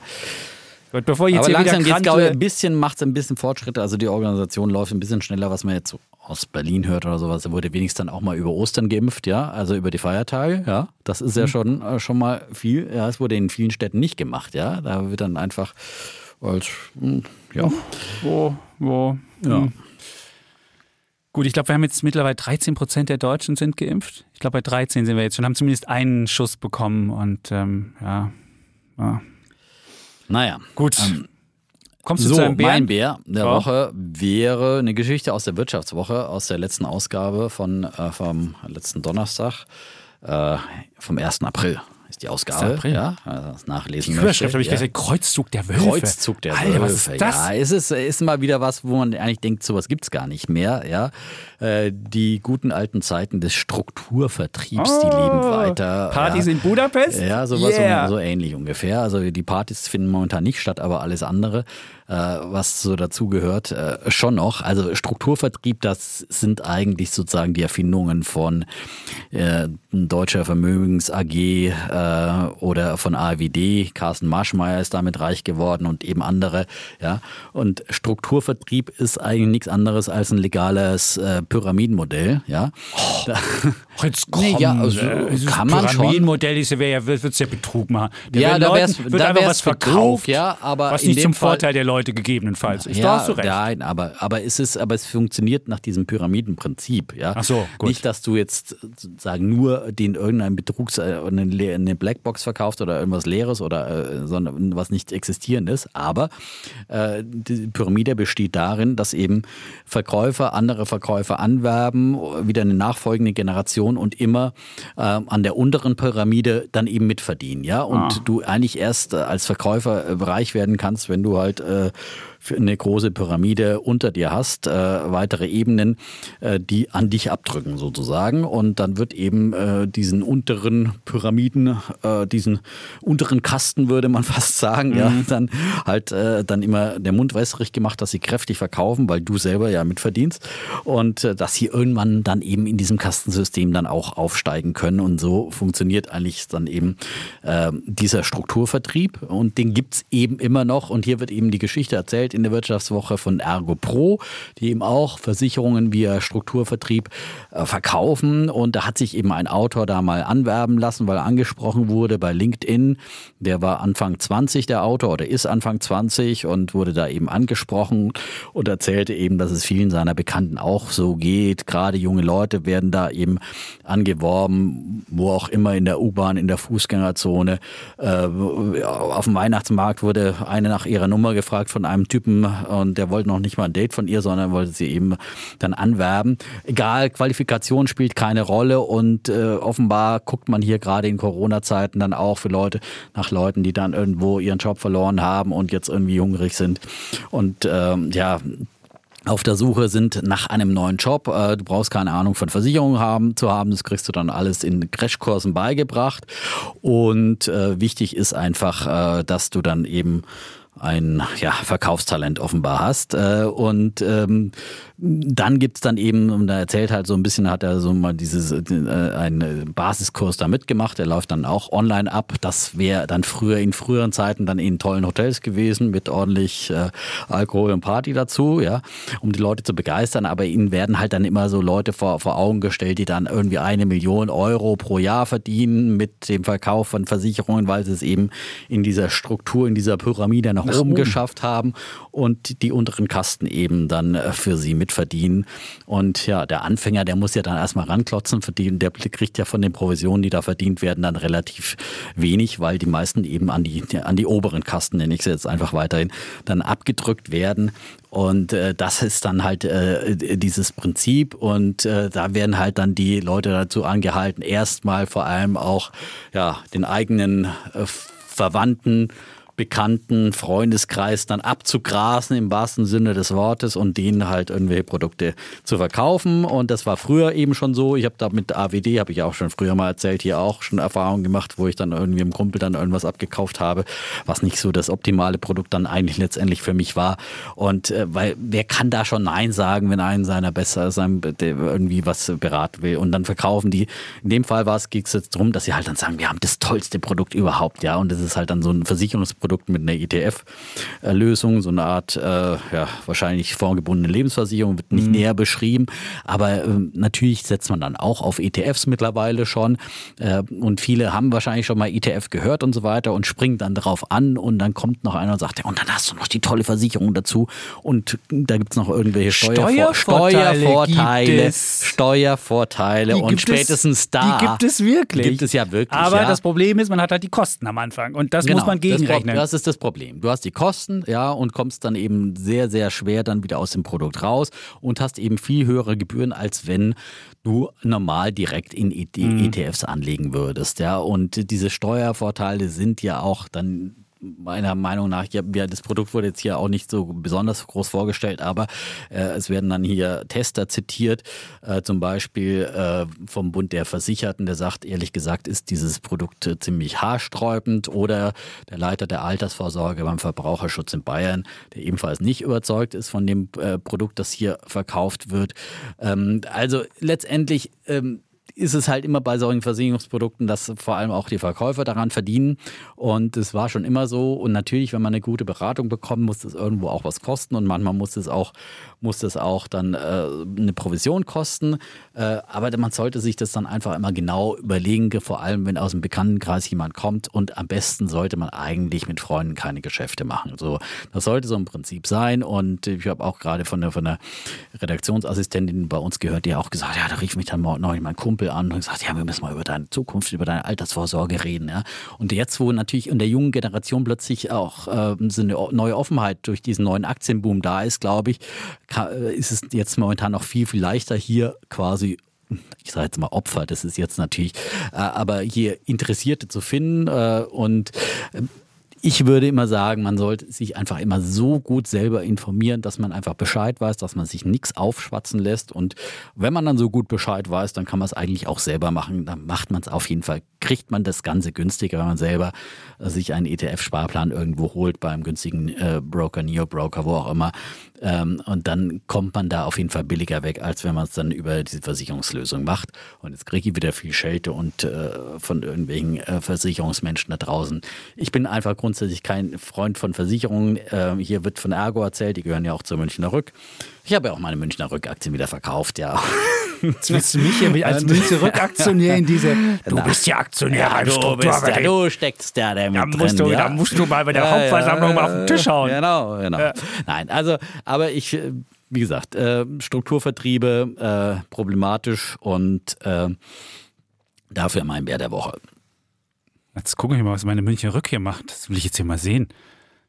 Gut, bevor ich jetzt aber hier langsam wieder ich, ein bisschen, macht es ein bisschen Fortschritte. Also die Organisation läuft ein bisschen schneller, was man jetzt so aus Berlin hört oder sowas. Da wurde wenigstens dann auch mal über Ostern geimpft, ja, also über die Feiertage, ja. Das ist Mhm. ja schon, äh, schon mal viel. Ja, es wurde in vielen Städten nicht gemacht, ja. Da wird dann einfach als, hm, ja. wo, wo, Ja. hm. Gut, ich glaube, wir haben jetzt mittlerweile 13 Prozent der Deutschen sind geimpft. Ich glaube, bei 13 sind wir jetzt schon, haben zumindest einen Schuss bekommen und ähm, ja. ja. Naja. Gut. Kommst du So, zu einem Bären? mein Bär der Ja. Woche wäre eine Geschichte aus der Wirtschaftswoche, aus der letzten Ausgabe von äh, vom letzten Donnerstag, äh, vom 1. April ist die Ausgabe. 1. April? Ja, also das nachlesen Die. Überschrift habe ich ja. gesagt, Kreuzzug der Wölfe. Kreuzzug der Alter, was Wölfe. ist das? Ja, es ist, ist mal wieder was, wo man eigentlich denkt, sowas gibt's gar nicht mehr. Ja, Äh, die guten alten Zeiten des Strukturvertriebs, die leben weiter. Oh, Partys ja. in Budapest? Ja, sowas Yeah. so, so ähnlich ungefähr. Also die Partys finden momentan nicht statt, aber alles andere, was so dazu gehört, äh, schon noch. Also Strukturvertrieb, das sind eigentlich sozusagen die Erfindungen von äh, deutscher Vermögens AG, äh, äh, oder von AWD, Carsten Marschmeier ist damit reich geworden und eben andere. Ja. Und Strukturvertrieb ist eigentlich nichts anderes als ein legales äh, Pyramidenmodell. Ja. Oh, jetzt komm, nee, ja, also, kann man schon. Pyramidenmodell ist ja, wird es ja Betrug machen. Der ja, da wär's, wird da was verkauft, ja, aber was nicht zum Fall, Vorteil der Leute gegebenenfalls ist. Ja, da hast du recht. Nein, aber, aber, es ist, aber es funktioniert nach diesem Pyramidenprinzip. Ja? Ach so, gut. Nicht, dass du jetzt sozusagen nur den irgendein Betrugs, äh, eine Blackbox verkaufst oder irgendwas Leeres oder äh, sondern was nicht existierendes. Aber äh, die Pyramide besteht darin, dass eben Verkäufer andere Verkäufer anwerben, wieder eine nachfolgende Generation und immer äh, an der unteren Pyramide dann eben mitverdienen. Ja? Und ah. du eigentlich erst als Verkäufer äh, reich werden kannst, wenn du halt äh, eine große Pyramide unter dir hast, äh, weitere Ebenen, äh, die an dich abdrücken sozusagen. Und dann wird eben äh, diesen unteren Pyramiden, äh, diesen unteren Kasten würde man fast sagen, mhm. ja, dann halt äh, dann immer der Mund wässrig gemacht, dass sie kräftig verkaufen, weil du selber ja mitverdienst. Und äh, dass sie irgendwann dann eben in diesem Kastensystem dann auch aufsteigen können. Und so funktioniert eigentlich dann eben äh, dieser Strukturvertrieb. Und den gibt's eben immer noch. Und hier wird eben die Geschichte erzählt in der Wirtschaftswoche von Ergo Pro, die eben auch Versicherungen via Strukturvertrieb äh, verkaufen. Und da hat sich eben ein Autor da mal anwerben lassen, weil er angesprochen wurde bei LinkedIn. Der war Anfang 20, der Autor, oder ist Anfang 20 und wurde da eben angesprochen und erzählte eben, dass es vielen seiner Bekannten auch so geht. Gerade junge Leute werden da eben angeworben, wo auch immer in der U-Bahn, in der Fußgängerzone. Äh, auf dem Weihnachtsmarkt wurde eine nach ihrer Nummer gefragt von einem Typ, Typen und der wollte noch nicht mal ein Date von ihr, sondern wollte sie eben dann anwerben. Egal, Qualifikation spielt keine Rolle und äh, offenbar guckt man hier gerade in Corona-Zeiten dann auch für Leute nach Leuten, die dann irgendwo ihren Job verloren haben und jetzt irgendwie hungrig sind. Und ähm, ja, auf der Suche sind nach einem neuen Job. Äh, du brauchst keine Ahnung von Versicherungen haben, zu haben. Das kriegst du dann alles in Crashkursen beigebracht. Und äh, wichtig ist einfach, äh, dass du dann eben ein ja, Verkaufstalent offenbar hast. Äh, und ähm, dann gibt's dann eben, und da erzählt halt so ein bisschen, hat er so mal dieses äh, einen Basiskurs da mitgemacht, der läuft dann auch online ab. Das wäre dann früher in früheren Zeiten dann in tollen Hotels gewesen, mit ordentlich äh, Alkohol und Party dazu, ja, um die Leute zu begeistern. Aber ihnen werden halt dann immer so Leute vor, vor Augen gestellt, die dann irgendwie eine Million Euro pro Jahr verdienen mit dem Verkauf von Versicherungen, weil sie es eben in dieser Struktur, in dieser Pyramide nach, nach oben, oben geschafft haben und die unteren Kasten eben dann äh, für sie mit mitverdienen. Und ja, der Anfänger, der muss ja dann erstmal ranklotzen verdienen. Der kriegt ja von den Provisionen, die da verdient werden, dann relativ wenig, weil die meisten eben an die, an die oberen Kasten, nenne ich sie jetzt einfach weiterhin, dann abgedrückt werden. Und äh, das ist dann halt äh, dieses Prinzip. Und äh, da werden halt dann die Leute dazu angehalten, erstmal vor allem auch ja, den eigenen äh, Verwandten bekannten Freundeskreis dann abzugrasen im wahrsten Sinne des Wortes und denen halt irgendwelche Produkte zu verkaufen. Und das war früher eben schon so. Ich habe da mit AWD, habe ich auch schon früher mal erzählt, hier auch schon Erfahrungen gemacht, wo ich dann irgendwie im Kumpel dann irgendwas abgekauft habe, was nicht so das optimale Produkt dann eigentlich letztendlich für mich war. Und äh, weil wer kann da schon Nein sagen, wenn einen seiner besser seinem, irgendwie was beraten will und dann verkaufen die. In dem Fall war es, ging es jetzt darum, dass sie halt dann sagen, wir haben das tollste Produkt überhaupt, ja. Und das ist halt dann so ein Versicherungsprodukt Produkt mit einer ETF-Lösung, so eine Art, äh, ja, wahrscheinlich vorgebundene Lebensversicherung, wird nicht mhm. näher beschrieben. Aber äh, natürlich setzt man dann auch auf ETFs mittlerweile schon. Äh, und viele haben wahrscheinlich schon mal ETF gehört und so weiter und springen dann darauf an und dann kommt noch einer und sagt, ja, und dann hast du noch die tolle Versicherung dazu. Und da gibt es noch irgendwelche Steuervor Steuervorteile. Steuervorteile, Steuervorteile und spätestens es, da. Die gibt es wirklich. Gibt es ja wirklich. Aber ja. das Problem ist, man hat halt die Kosten am Anfang und das genau, muss man gegenrechnen. Das ist das Problem. Du hast die Kosten, ja, und kommst dann eben sehr, sehr schwer dann wieder aus dem Produkt raus und hast eben viel höhere Gebühren, als wenn du normal direkt in ETFs mhm. anlegen würdest, ja. Und diese Steuervorteile sind ja auch dann meiner Meinung nach, ja, das Produkt wurde jetzt hier auch nicht so besonders groß vorgestellt, aber äh, es werden dann hier Tester zitiert, äh, zum Beispiel äh, vom Bund der Versicherten, der sagt, ehrlich gesagt, ist dieses Produkt äh, ziemlich haarsträubend oder der Leiter der Altersvorsorge beim Verbraucherschutz in Bayern, der ebenfalls nicht überzeugt ist von dem äh, Produkt, das hier verkauft wird. Ähm, also letztendlich ähm, ist es halt immer bei solchen Versicherungsprodukten, dass vor allem auch die Verkäufer daran verdienen. Und es war schon immer so. Und natürlich, wenn man eine gute Beratung bekommt, muss das irgendwo auch was kosten. Und manchmal muss es auch, muss das auch dann äh, eine Provision kosten. Äh, aber man sollte sich das dann einfach immer genau überlegen, vor allem wenn aus dem Bekanntenkreis jemand kommt. Und am besten sollte man eigentlich mit Freunden keine Geschäfte machen. So, das sollte so im Prinzip sein. Und ich habe auch gerade von von der Redaktionsassistentin bei uns gehört, die auch gesagt, ja, da rief mich dann neulich mein Kumpel an und gesagt, ja, wir müssen mal über deine Zukunft, über deine Altersvorsorge reden. Ja. Und jetzt, wo natürlich in der jungen Generation plötzlich auch äh, so eine neue Offenheit durch diesen neuen Aktienboom da ist, glaube ich, kann, ist es jetzt momentan noch viel, viel leichter, hier quasi ich sage jetzt mal Opfer, das ist jetzt natürlich, äh, aber hier Interessierte zu finden äh, und äh, ich würde immer sagen, man sollte sich einfach immer so gut selber informieren, dass man einfach Bescheid weiß, dass man sich nichts aufschwatzen lässt. Und wenn man dann so gut Bescheid weiß, dann kann man es eigentlich auch selber machen. Dann macht man es auf jeden Fall. Kriegt man das Ganze günstiger, wenn man selber sich einen ETF-Sparplan irgendwo holt beim günstigen äh, Broker, Neo-Broker, wo auch immer. Ähm, und dann kommt man da auf jeden Fall billiger weg, als wenn man es dann über diese Versicherungslösung macht. Und jetzt kriege ich wieder viel Schelte und äh, von irgendwelchen äh, Versicherungsmenschen da draußen. Ich bin einfach grundsätzlich kein Freund von Versicherungen. Äh, hier wird von Ergo erzählt, die gehören ja auch zur Münchner Rück. Ich habe ja auch meine Münchner Rückaktien wieder verkauft, ja. Jetzt willst du mich hier als Münchner Rückaktionär in diese. Du bist ja Aktionär ja, du, bist ja, du steckst ja da mit da musst drin. Du, ja. Da musst du mal bei der ja, Hauptversammlung mal auf den Tisch hauen. Genau, genau. Nein, also, aber ich, wie gesagt, äh, Strukturvertriebe äh, problematisch und äh, dafür mein Bär der Woche. Jetzt gucke ich mal, was meine Münchner Rück hier macht. Das will ich jetzt hier mal sehen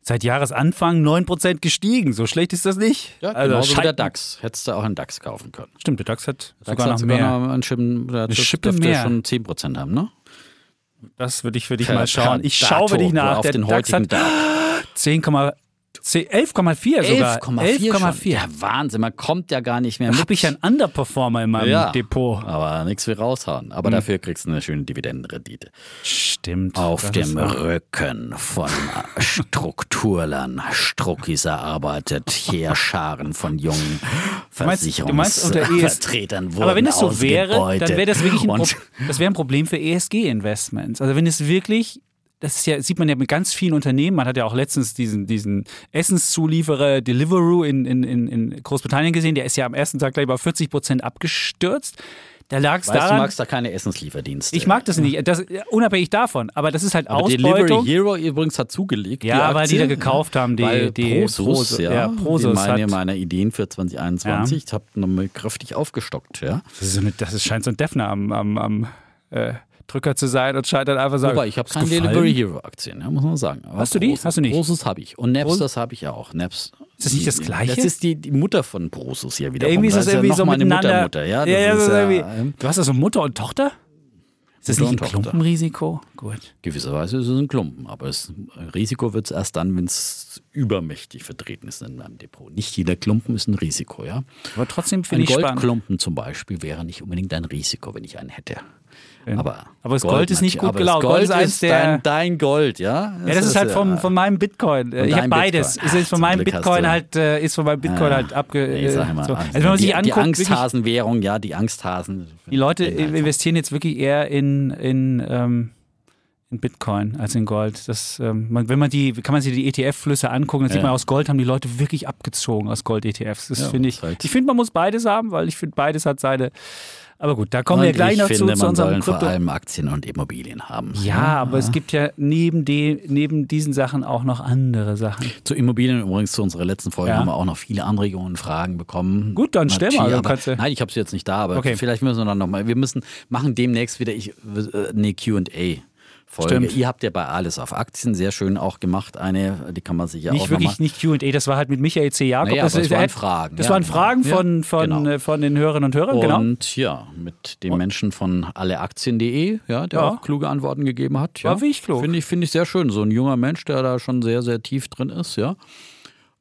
seit Jahresanfang 9% gestiegen. So schlecht ist das nicht. Ja, also genauso wie der DAX. Hättest du auch einen DAX kaufen können. Stimmt, der DAX hat der sogar DAX noch mehr. Noch einen Schippen, der eine Schippe mehr. schon 10% haben, ne? Das würde ich für dich mal schauen. Ich schaue für dich nach. Auf der den DAX heutigen hat 10, 11,4 sogar. 11,4. Ja, Wahnsinn, man kommt ja gar nicht mehr mit. Habe ich einen Underperformer in meinem ja, Depot. Aber nichts wie raushauen. Aber hm. dafür kriegst du eine schöne Dividendenrendite. Stimmt. Auf dem Rücken von Strukturlern, Struckis erarbeitet, Heerscharen von jungen Versicherungsvertretern wurden Aber wenn es so wäre, dann wäre das wirklich ein, Pro das wäre ein Problem für ESG-Investments. Also wenn es wirklich das ist ja, sieht man ja mit ganz vielen Unternehmen. Man hat ja auch letztens diesen, diesen Essenszulieferer Deliveroo in, in, in Großbritannien gesehen. Der ist ja am ersten Tag gleich über 40 Prozent abgestürzt. Da lag es daran. Du magst da keine Essenslieferdienste. Ich mag das nicht, das, unabhängig davon. Aber das ist halt aber Ausbeutung. Delivery Hero übrigens hat zugelegt. Ja, die weil die da gekauft haben, die, weil die Prosus, Prosus, ja, ja, Prosus die meine, meine Ideen für 2021. Ja. Ich habe nochmal kräftig aufgestockt. Ja. Das, ist das scheint so ein Defner am, am, am äh, Drücker zu sein und scheitert einfach sagen. Wobei, ich habe keine Delivery Hero Aktien, ja, muss man sagen. Aber Hast du die? Großes, Hast du nicht? Großes habe ich. Und Napsters habe ich auch. Naps, ist das nicht das Gleiche? Das ist die, die Mutter von Prosus hier wieder. Irgendwie ist das, das irgendwie ja so meine Muttermutter. Ja, ja, ja, ja, ja, Du hast also Mutter und Tochter? Ist das nicht ein Klumpenrisiko? Gut. Gewisserweise ist es ein Klumpen, aber das Risiko wird es erst dann, wenn es übermächtig vertreten ist in meinem Depot. Nicht jeder Klumpen ist ein Risiko, ja. Aber trotzdem finde ich Ein Goldklumpen zum Beispiel wäre nicht unbedingt ein Risiko, wenn ich einen hätte. Aber, aber das Gold, Gold ist nicht gut gelaufen. Gold, Gold ist, der dein, dein, Gold, ja. Das ja, das ist, ist halt vom, von meinem Bitcoin. Von ich habe beides. Bitcoin. Ist von meinem Bitcoin halt, äh, ist von meinem Bitcoin ja. halt abge. Nee, so. also wenn man sich die, anguckt, die Angsthasenwährung, ja, die Angsthasen. Die Leute investieren jetzt wirklich eher in, in ähm, in Bitcoin als in Gold. Das, ähm, man, wenn man die, kann man sich die ETF-Flüsse angucken, dann ja. sieht man, aus Gold haben die Leute wirklich abgezogen aus Gold-ETFs. Das ja, finde ich. Halt. Ich finde, man muss beides haben, weil ich finde, beides hat seine aber gut, da kommen und wir gleich noch finde, zu, zu unserem Krypto. vor allem Aktien und Immobilien haben. Ja, ja, aber es gibt ja neben, de, neben diesen Sachen auch noch andere Sachen. Zu Immobilien übrigens zu unserer letzten Folge ja. haben wir auch noch viele Anregungen und Fragen bekommen. Gut, dann stell mal. Aber, nein, ich habe sie jetzt nicht da, aber okay. vielleicht müssen wir dann nochmal. Wir müssen machen demnächst wieder ich, äh, eine Q&A. Folge. Stimmt. Ihr habt ja bei Alles auf Aktien sehr schön auch gemacht, eine, die kann man sich ja nicht auch wirklich nicht Q&A, das war halt mit Michael C. Jakob. Naja, das, das waren Fragen. Das ja, waren Fragen ja, von, von, genau. Äh, von den Hörerinnen und Hörern, genau. Und ja, mit dem Menschen von alleaktien.de, ja, der ja. auch kluge Antworten gegeben hat. Ja. War wie ich klug. Finde ich, find ich sehr schön. So ein junger Mensch, der da schon sehr, sehr tief drin ist, ja.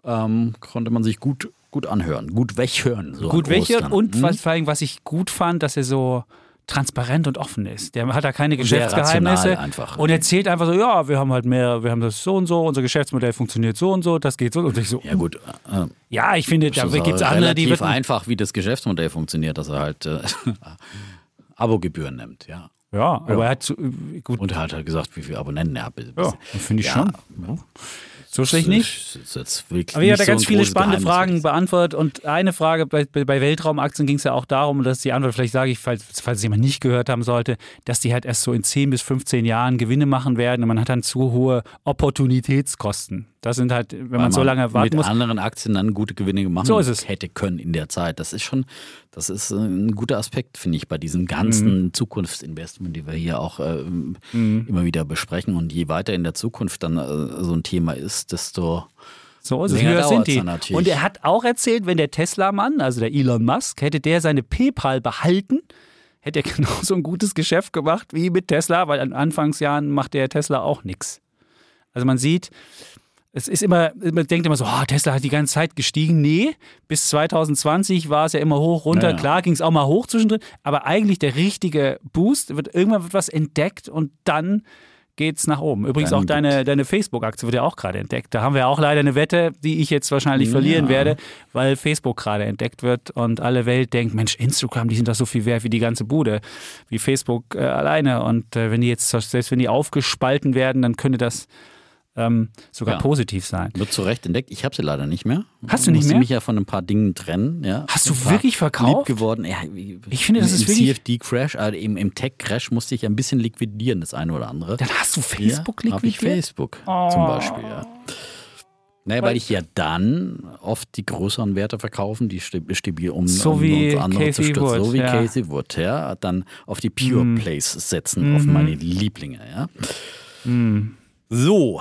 Ähm, konnte man sich gut, gut anhören, gut weghören. So gut weghören und hm? was, vor allem, was ich gut fand, dass er so transparent und offen ist. Der hat da keine Geschäftsgeheimnisse und erzählt einfach so, ja, wir haben halt mehr, wir haben das so und so, unser Geschäftsmodell funktioniert so und so, das geht so und ich so. Ja gut. Äh, ja, ich finde, da gibt es andere, die relativ einfach, wie das Geschäftsmodell funktioniert, dass er halt äh, Abogebühren nimmt, ja. Ja, aber er hat zu, gut. Und er hat halt gesagt, wie viele Abonnenten er hat. Ja, finde ich Ja. schon. So schlecht nicht. Aber ja ganz so ein viele spannende Geheimnis, Fragen beantwortet und eine Frage bei, bei Weltraumaktien ging es ja auch darum, dass die Antwort, vielleicht sage ich, falls, falls jemand nicht gehört haben sollte, dass die halt erst so in 10 bis 15 Jahren Gewinne machen werden und man hat dann zu hohe Opportunitätskosten. Das sind halt, wenn Weil man so lange warten mit muss. anderen Aktien dann gute Gewinne machen So ist es. hätte können in der Zeit. Das ist schon, das ist äh, ein guter Aspekt, finde ich, bei diesem ganzen Mhm. Zukunftsinvestment, die wir hier auch äh, immer wieder besprechen. Und je weiter in der Zukunft dann äh, so ein Thema ist, desto So ist es. Höher sind die. Und er hat auch erzählt, wenn der Tesla-Mann, also der Elon Musk, hätte der seine PayPal behalten, hätte er genauso ein gutes Geschäft gemacht wie mit Tesla, weil an Anfangsjahren macht der Tesla auch nichts. Also man sieht, es ist immer, man denkt immer so, oh, Tesla hat die ganze Zeit gestiegen. Nee, bis 2020 war es ja immer hoch, runter. Ja, ja. Klar ging es auch mal hoch zwischendrin, aber eigentlich der richtige Boost, wird irgendwann wird was entdeckt und dann geht's nach oben. Übrigens Dann auch deine, deine Facebook-Aktie wird ja auch gerade entdeckt. Da haben wir auch leider eine Wette, die ich jetzt wahrscheinlich verlieren Ja. werde, weil Facebook gerade entdeckt wird und alle Welt denkt, Mensch, Instagram, die sind doch so viel wert wie die ganze Bude, wie Facebook äh, alleine. Und äh, wenn die jetzt, selbst wenn die aufgespalten werden, dann könnte das ähm, sogar Ja. positiv sein. wird zu Recht entdeckt. Ich habe sie leider nicht mehr. Hast du nicht Musste mehr? mich ja von ein paar Dingen trennen. Ja. Hast du wirklich verkauft? Lieb geworden. Ja, Ich finde, das im, ist wirklich- Im CFD-Crash, also im, im Tech-Crash musste ich ein bisschen liquidieren, das eine oder andere. Dann hast du Facebook ja, Habe ich liquidiert? Facebook Oh. zum Beispiel, ja. Naja, weil ich ja dann oft die größeren Werte verkaufen, die stabil um, So um wie andere Casey zu stützen. Wood, so wie ja. Casey Wood, ja. Dann auf die Pure Plays setzen, auf meine Lieblinge, ja. So,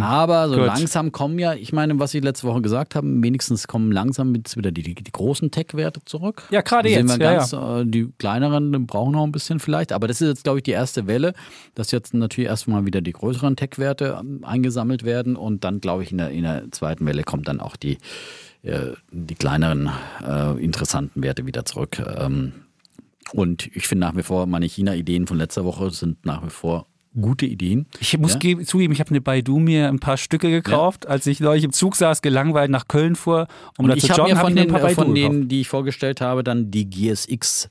aber so. Gut. langsam kommen ja, ich meine, was ich letzte Woche gesagt habe, wenigstens kommen langsam jetzt wieder die, die, die großen Tech-Werte zurück. Ja, gerade sehen jetzt, Wir ja, ganz, äh, Die kleineren brauchen noch ein bisschen vielleicht, aber das ist jetzt, glaube ich, die erste Welle, dass jetzt natürlich erstmal wieder die größeren Tech-Werte ähm, eingesammelt werden und dann, glaube ich, in der, in der zweiten Welle kommt dann auch die, äh, die kleineren äh, interessanten Werte wieder zurück. Ähm, und ich finde nach wie vor, meine China-Ideen von letzter Woche sind nach wie vor gute Ideen. Ich muss Ja? ge- zugeben, ich habe eine Baidu mir ein paar Stücke gekauft, als ich neulich im Zug saß, gelangweilt nach Köln fuhr, um Und da zu ich habe joggen, mir habe von ich mir ein den, paar äh, Baidu von gekauft. denen, die ich vorgestellt habe, dann die GSX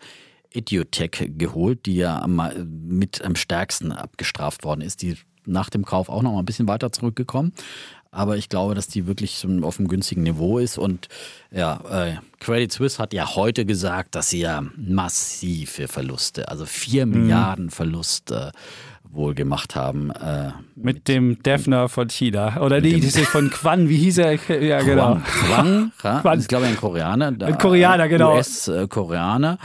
Idiotech geholt, die ja am, mit am stärksten abgestraft worden ist. Die nach dem Kauf auch noch mal ein bisschen weiter zurückgekommen. Aber ich glaube, dass die wirklich auf einem günstigen Niveau ist. Und ja, äh, Credit Suisse hat ja heute gesagt, dass sie ja massive Verluste, also vier Mhm. Milliarden Verluste wohl gemacht haben. Äh, Mit dem Defner von China. Oder nee, ist von Quan, wie hieß er? Ja, genau. Quang. das ist glaube ich ein Koreaner. Ein Koreaner, genau. US-Koreaner.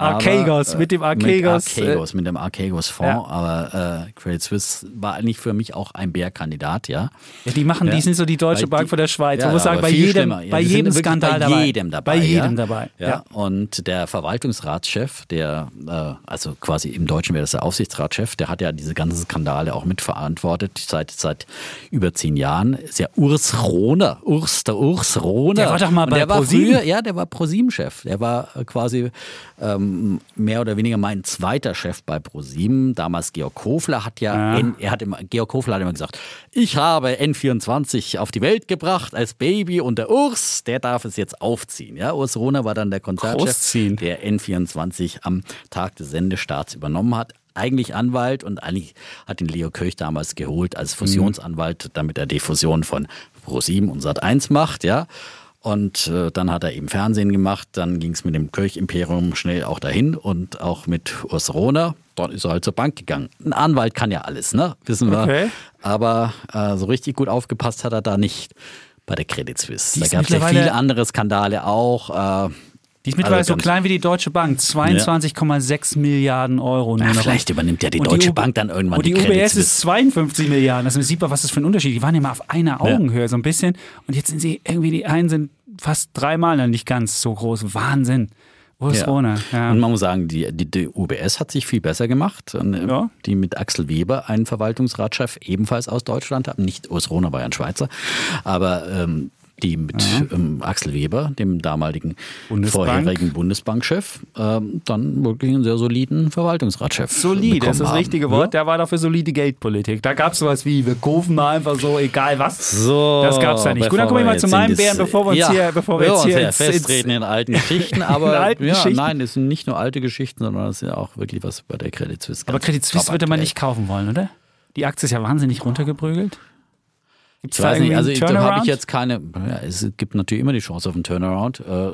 Archegos, mit dem Archegos, Mit Archegos, mit dem Archegos-Fonds. Ja. Aber äh, Credit Suisse war eigentlich für mich auch ein Bärkandidat, ja. Ja, die machen, die Ja. sind so die Deutsche Bank die- von der Schweiz. Ja, Man muss sagen, bei jedem, bei die jedem Skandal bei dabei. jedem dabei. Bei jedem dabei. Ja. Und der Verwaltungsratschef, der, äh, also quasi im Deutschen wäre das der Aufsichtsratschef, der hat ja diese ganzen Skandale auch mitverantwortet seit, seit über zehn Jahren. Ist ja Urs Rohner, Urs, der Urs Rohner. Der war doch mal bei der war ProSieben. Ja, der war ProSieben-Chef. Der war äh, quasi ähm, mehr oder weniger mein zweiter Chef bei ProSieben. Damals Georg Kofler hat ja, Ja. N, er hat immer, Georg Kofler hat immer gesagt, ich habe N24 auf die Welt gebracht als Baby und der Urs, der darf es jetzt aufziehen. Ja, Urs Rohner war dann der Konzertchef, Großziehen. der N24 am Tag des Sendestarts übernommen hat. Eigentlich Anwalt und eigentlich hat ihn Leo Kirch damals geholt als Fusionsanwalt, damit er die Fusion von ProSieben und Sat1 macht, ja. Und äh, dann hat er eben Fernsehen gemacht, dann ging es mit dem Kirch-Imperium schnell auch dahin und auch mit Urs Rohner. Dann ist er halt zur Bank gegangen. Ein Anwalt kann ja alles, ne? Wissen wir. Okay. Aber äh, so richtig gut aufgepasst hat er da nicht bei der Credit Suisse. Die Da gab es ja viele andere Skandale auch. Äh, Die ist mittlerweile Also so klein wie die Deutsche Bank. 22,6 Milliarden Euro. Ja, vielleicht übernimmt ja die Und Deutsche U- Bank dann irgendwann Und die, die UBS ist 52 Milliarden. Also sieht man, was das für ein Unterschied. Die waren ja mal auf einer Augenhöhe so ein bisschen. Und jetzt sind sie irgendwie, die einen sind fast dreimal dann nicht ganz so groß. Wahnsinn. Urs Ja. Rohner. Ja. Und man muss sagen, die, die, die UBS hat sich viel besser gemacht. Äh, Ja. Die mit Axel Weber, einen Verwaltungsratschef, ebenfalls aus Deutschland haben. Nicht Urs Rohner war ja ein Schweizer. Aber ähm, die mit ähm, Axel Weber, dem damaligen Bundesbank. vorherigen Bundesbankchef, ähm, dann wirklich einen sehr soliden Verwaltungsratschef. Solid, das ist das richtige haben. Wort. Der war dafür solide Geldpolitik. Da gab es sowas wie, wir kaufen mal einfach so, egal was. So, Das gab's da nicht. Gut, dann kommen wir mal zu in meinem Bären, bevor wir uns ja, hier- bevor wir ja, jetzt hier ins- festtreten in alten Geschichten. Aber alten ja, Geschichten. nein, es sind nicht nur alte Geschichten, sondern es ist ja auch wirklich was bei der Credit Suisse. Aber Credit Suisse würde man nicht kaufen wollen, oder? Die Aktie ist ja wahnsinnig runtergeprügelt. Gibt's Ich weiß nicht, also ich- da habe ich jetzt keine. Ja, es gibt natürlich immer die Chance auf einen Turnaround. Äh,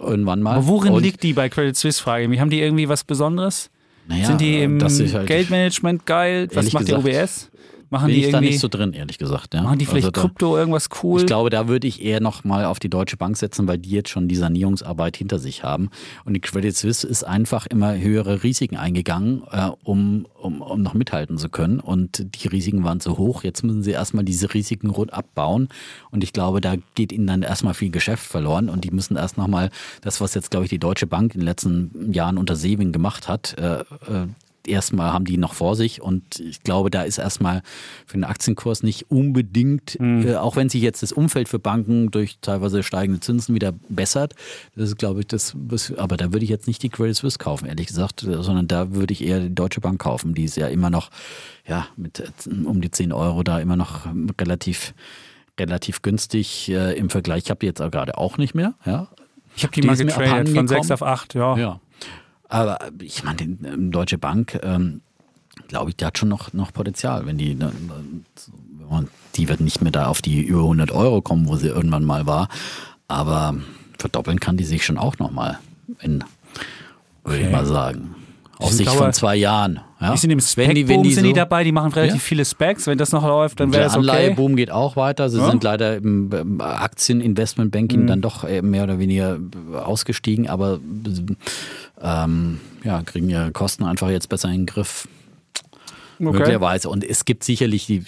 irgendwann mal. Aber worin Und, liegt die bei Credit Suisse, frage ich mich. Haben die irgendwie was Besonderes? naja, Sind die im das ist halt, Geldmanagement geil? Was macht gesagt, die UBS? Machen Bin die ich da nicht so drin, ehrlich gesagt. Ja. machen die vielleicht Also da- Krypto irgendwas cool? Ich glaube, da würde ich eher noch mal auf die Deutsche Bank setzen, weil die jetzt schon die Sanierungsarbeit hinter sich haben. Und die Credit Suisse ist einfach immer höhere Risiken eingegangen, äh, um, um, um noch mithalten zu können. Und die Risiken waren zu hoch. Jetzt müssen sie erstmal diese Risiken rund abbauen. Und ich glaube, da geht ihnen dann erstmal viel Geschäft verloren. Und die müssen erst noch mal das, was jetzt, glaube ich, die Deutsche Bank in den letzten Jahren unter Sewing gemacht hat, äh, äh, erstmal haben die noch vor sich und ich glaube, da ist erstmal für den Aktienkurs nicht unbedingt, Hm. äh, auch wenn sich jetzt das Umfeld für Banken durch teilweise steigende Zinsen wieder bessert, das ist glaube ich das, aber da würde ich jetzt nicht die Credit Suisse kaufen, ehrlich gesagt, äh, sondern da würde ich eher die Deutsche Bank kaufen, die ist ja immer noch, ja, mit äh, um die 10 Euro da immer noch relativ relativ günstig äh, im Vergleich. Ich habe die jetzt auch gerade auch nicht mehr, ja. ich habe die, die mal getradet von abhandengekommen. 6 auf 8, ja. Ja. Aber ich meine, die ähm, Deutsche Bank, ähm, glaube ich, die hat schon noch, noch Potenzial. Wenn die, ne, die wird nicht mehr da auf die über 100 Euro kommen, wo sie irgendwann mal war. Aber verdoppeln kann die sich schon auch noch mal, in, würde ich Okay. mal sagen. Aus Sicht Dauer- von zwei Jahren. Ja? Die sind im wenn die, Spec-Boom die sind die so- dabei, die machen relativ Ja. viele Specs. Wenn das noch läuft, dann wäre der das okay. Anleiheboom geht auch weiter. Sie Ja. sind leider im Aktieninvestmentbanking Mhm. dann doch äh, mehr oder weniger ausgestiegen, aber ähm, ja, kriegen ihre Kosten einfach jetzt besser in den Griff. Okay. Möglicherweise. Und es gibt sicherlich die.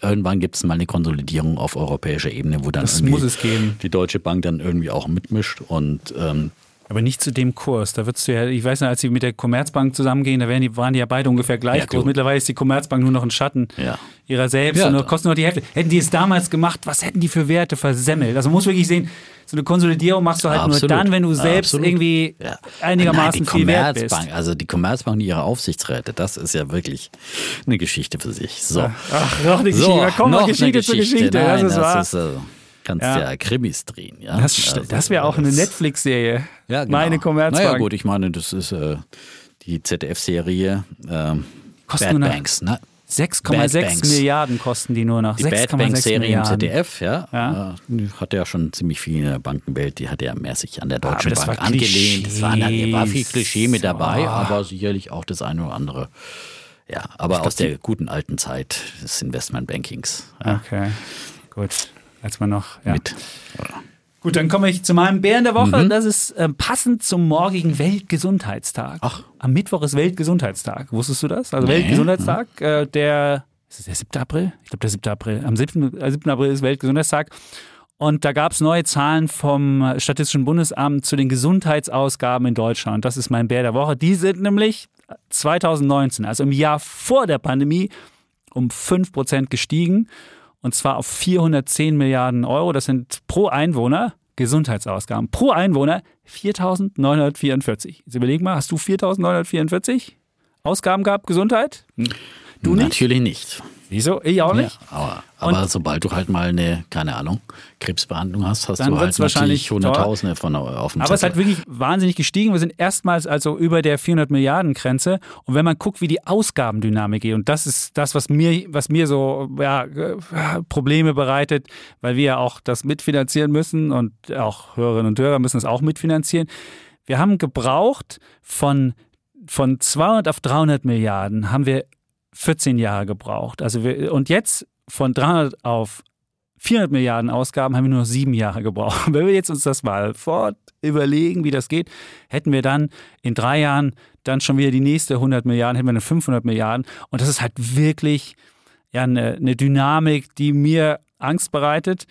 Irgendwann gibt es mal eine Konsolidierung auf europäischer Ebene, wo dann es die Deutsche Bank dann irgendwie auch mitmischt. Und ähm, Aber nicht zu dem Kurs. Da würdest du ja, ich weiß noch, als sie mit der Commerzbank zusammengehen, da wären die, waren die ja beide ungefähr gleich Ja, groß. Mittlerweile ist die Commerzbank nur noch ein Schatten ja. ihrer selbst Ja, und nur- kostet nur die Hälfte. Hätten die es damals gemacht, was hätten die für Werte versemmelt? Also man muss wirklich sehen, so eine Konsolidierung machst du halt Absolut. nur dann, wenn du selbst Absolut. irgendwie Ja. einigermaßen Nein, die viel wert bist. Commerzbank, Also die Commerzbank und ihre Aufsichtsräte, das ist ja wirklich eine Geschichte für sich. So. Ach, noch eine Geschichte. So, da kommen noch noch eine Geschichte zur Geschichte. Nein, das ist wahr. das ist, äh, kannst Ja. ja. Krimis drehen. Ja? Das, Also, das wäre auch eine Netflix-Serie. Ja, genau. Meine Commerzbank. Naja gut, ich meine, das ist äh, die ZDF-Serie ähm, Bad Banks. Ne? 6,6 Bad Banks. Milliarden kosten die nur noch. Die Bad 6,6 Banks-Serie im. ZDF, ja, Ja. Äh, hatte ja schon ziemlich viel in der Bankenwelt, die hatte ja mehr sich an der aber Deutschen das Bank war angelehnt. Es war, da war viel Klischee mit dabei, Oh. aber sicherlich auch das eine oder andere. Ja, aber aus der guten alten Zeit des Investmentbankings ja, Okay, gut. Als man noch. Ja. mit. Gut, dann komme ich zu meinem Bären der Woche. Das ist ähm, passend zum morgigen Weltgesundheitstag. Ach. Am Mittwoch ist Weltgesundheitstag. Wusstest du das? Also Nee. Weltgesundheitstag, äh, der, ist es der 7. April? Ich glaube, der 7. April. Am 7. äh, 7. April ist Weltgesundheitstag. Und da gab es neue Zahlen vom Statistischen Bundesamt zu den Gesundheitsausgaben in Deutschland. Das ist mein Bär der Woche. Die sind nämlich 2019, also im Jahr vor der Pandemie, um 5% gestiegen. Und zwar auf 410 Milliarden Euro. Das sind pro Einwohner Gesundheitsausgaben. Pro Einwohner 4.944. Jetzt überleg mal, hast du 4.944 Ausgaben gehabt, Gesundheit? Du nicht? Natürlich nicht. Wieso? Ich auch nicht. Ja, aber, aber sobald du halt mal eine, keine Ahnung, Krebsbehandlung hast, hast Dann du halt wahrscheinlich Hunderttausende von auf dem Aber es ist halt Zettel. wirklich wahnsinnig gestiegen. Wir sind erstmals also über der 400 Milliarden Grenze. Und wenn man guckt, wie die Ausgabendynamik geht, und das ist das, was mir, was mir so ja, äh, Probleme bereitet, weil wir ja auch das mitfinanzieren müssen und auch Hörerinnen und Hörer müssen es auch mitfinanzieren. Wir haben gebraucht von, von 200 auf 300 Milliarden haben wir 14 Jahre gebraucht. Also wir, und jetzt von 300 auf 400 Milliarden Ausgaben haben wir nur noch sieben Jahre gebraucht. Wenn wir jetzt uns das mal fort überlegen, wie das geht, hätten wir dann in drei Jahren dann schon wieder die nächste 100 Milliarden, hätten wir dann 500 Milliarden. Und das ist halt wirklich ja, eine, eine Dynamik, die mir Angst bereitet.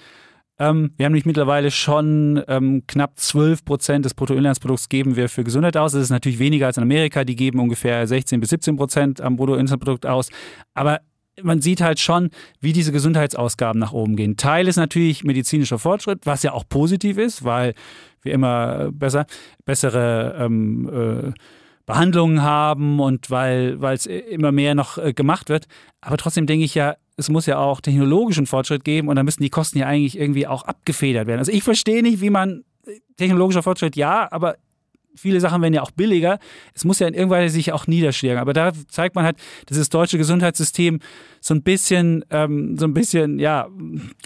Ähm, wir haben nämlich mittlerweile schon ähm, knapp 12 Prozent des Bruttoinlandsprodukts geben wir für Gesundheit aus. Das ist natürlich weniger als in Amerika. Die geben ungefähr 16 bis 17 Prozent am Bruttoinlandsprodukt aus. Aber man sieht halt schon, wie diese Gesundheitsausgaben nach oben gehen. Teil ist natürlich medizinischer Fortschritt, was ja auch positiv ist, weil wir immer besser, bessere ähm, äh, Behandlungen haben und weil es immer mehr noch äh, gemacht wird. Aber trotzdem denke ich ja, es muss ja auch technologischen Fortschritt geben und da müssen die Kosten ja eigentlich irgendwie auch abgefedert werden. Also ich verstehe nicht, wie man äh, technologischer Fortschritt ja, aber viele Sachen werden ja auch billiger. Es muss ja in irgendwann sich auch niederschlagen. Aber da zeigt man halt, dass das deutsche Gesundheitssystem so ein bisschen, ähm, so ein bisschen, ja,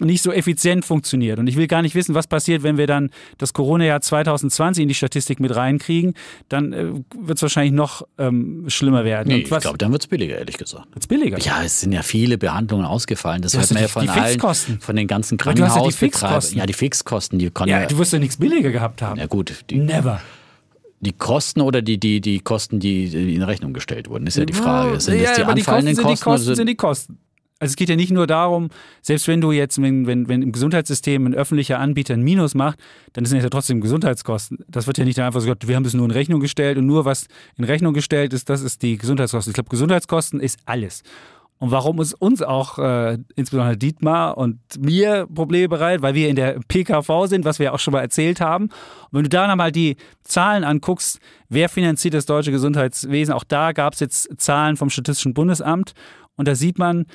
nicht so effizient funktioniert. Und ich will gar nicht wissen, was passiert, wenn wir dann das Corona-Jahr 2020 in die Statistik mit reinkriegen. Dann äh, wird es wahrscheinlich noch ähm, schlimmer werden. Nee, ich glaube, dann wird es billiger, ehrlich gesagt. Wird billiger? Ja, es sind ja viele Behandlungen ausgefallen. Das hört man ja von allen, von den ganzen Krankenhausbetreibern. Ja, ja, die Fixkosten, die können ja. Du wirst ja nichts billiger gehabt haben. Ja, gut. Die, Never. Die Kosten oder die, die, die Kosten, die in Rechnung gestellt wurden, ist ja die Frage. Sind ja, das die aber anfallenden die Kosten? Sind die Kosten sind die Kosten. Also es geht ja nicht nur darum, selbst wenn du jetzt, wenn, wenn, wenn im Gesundheitssystem ein öffentlicher Anbieter ein Minus macht, dann sind es ja trotzdem Gesundheitskosten. Das wird ja nicht einfach so, wir haben das nur in Rechnung gestellt und nur was in Rechnung gestellt ist, das ist die Gesundheitskosten. Ich glaube, Gesundheitskosten ist alles. Und warum es uns auch, äh, insbesondere Dietmar und mir Probleme bereitet, weil wir in der PKV sind, was wir auch schon mal erzählt haben. Und wenn du da nochmal die Zahlen anguckst, wer finanziert das deutsche Gesundheitswesen, auch da gab es jetzt Zahlen vom Statistischen Bundesamt. Und da sieht man,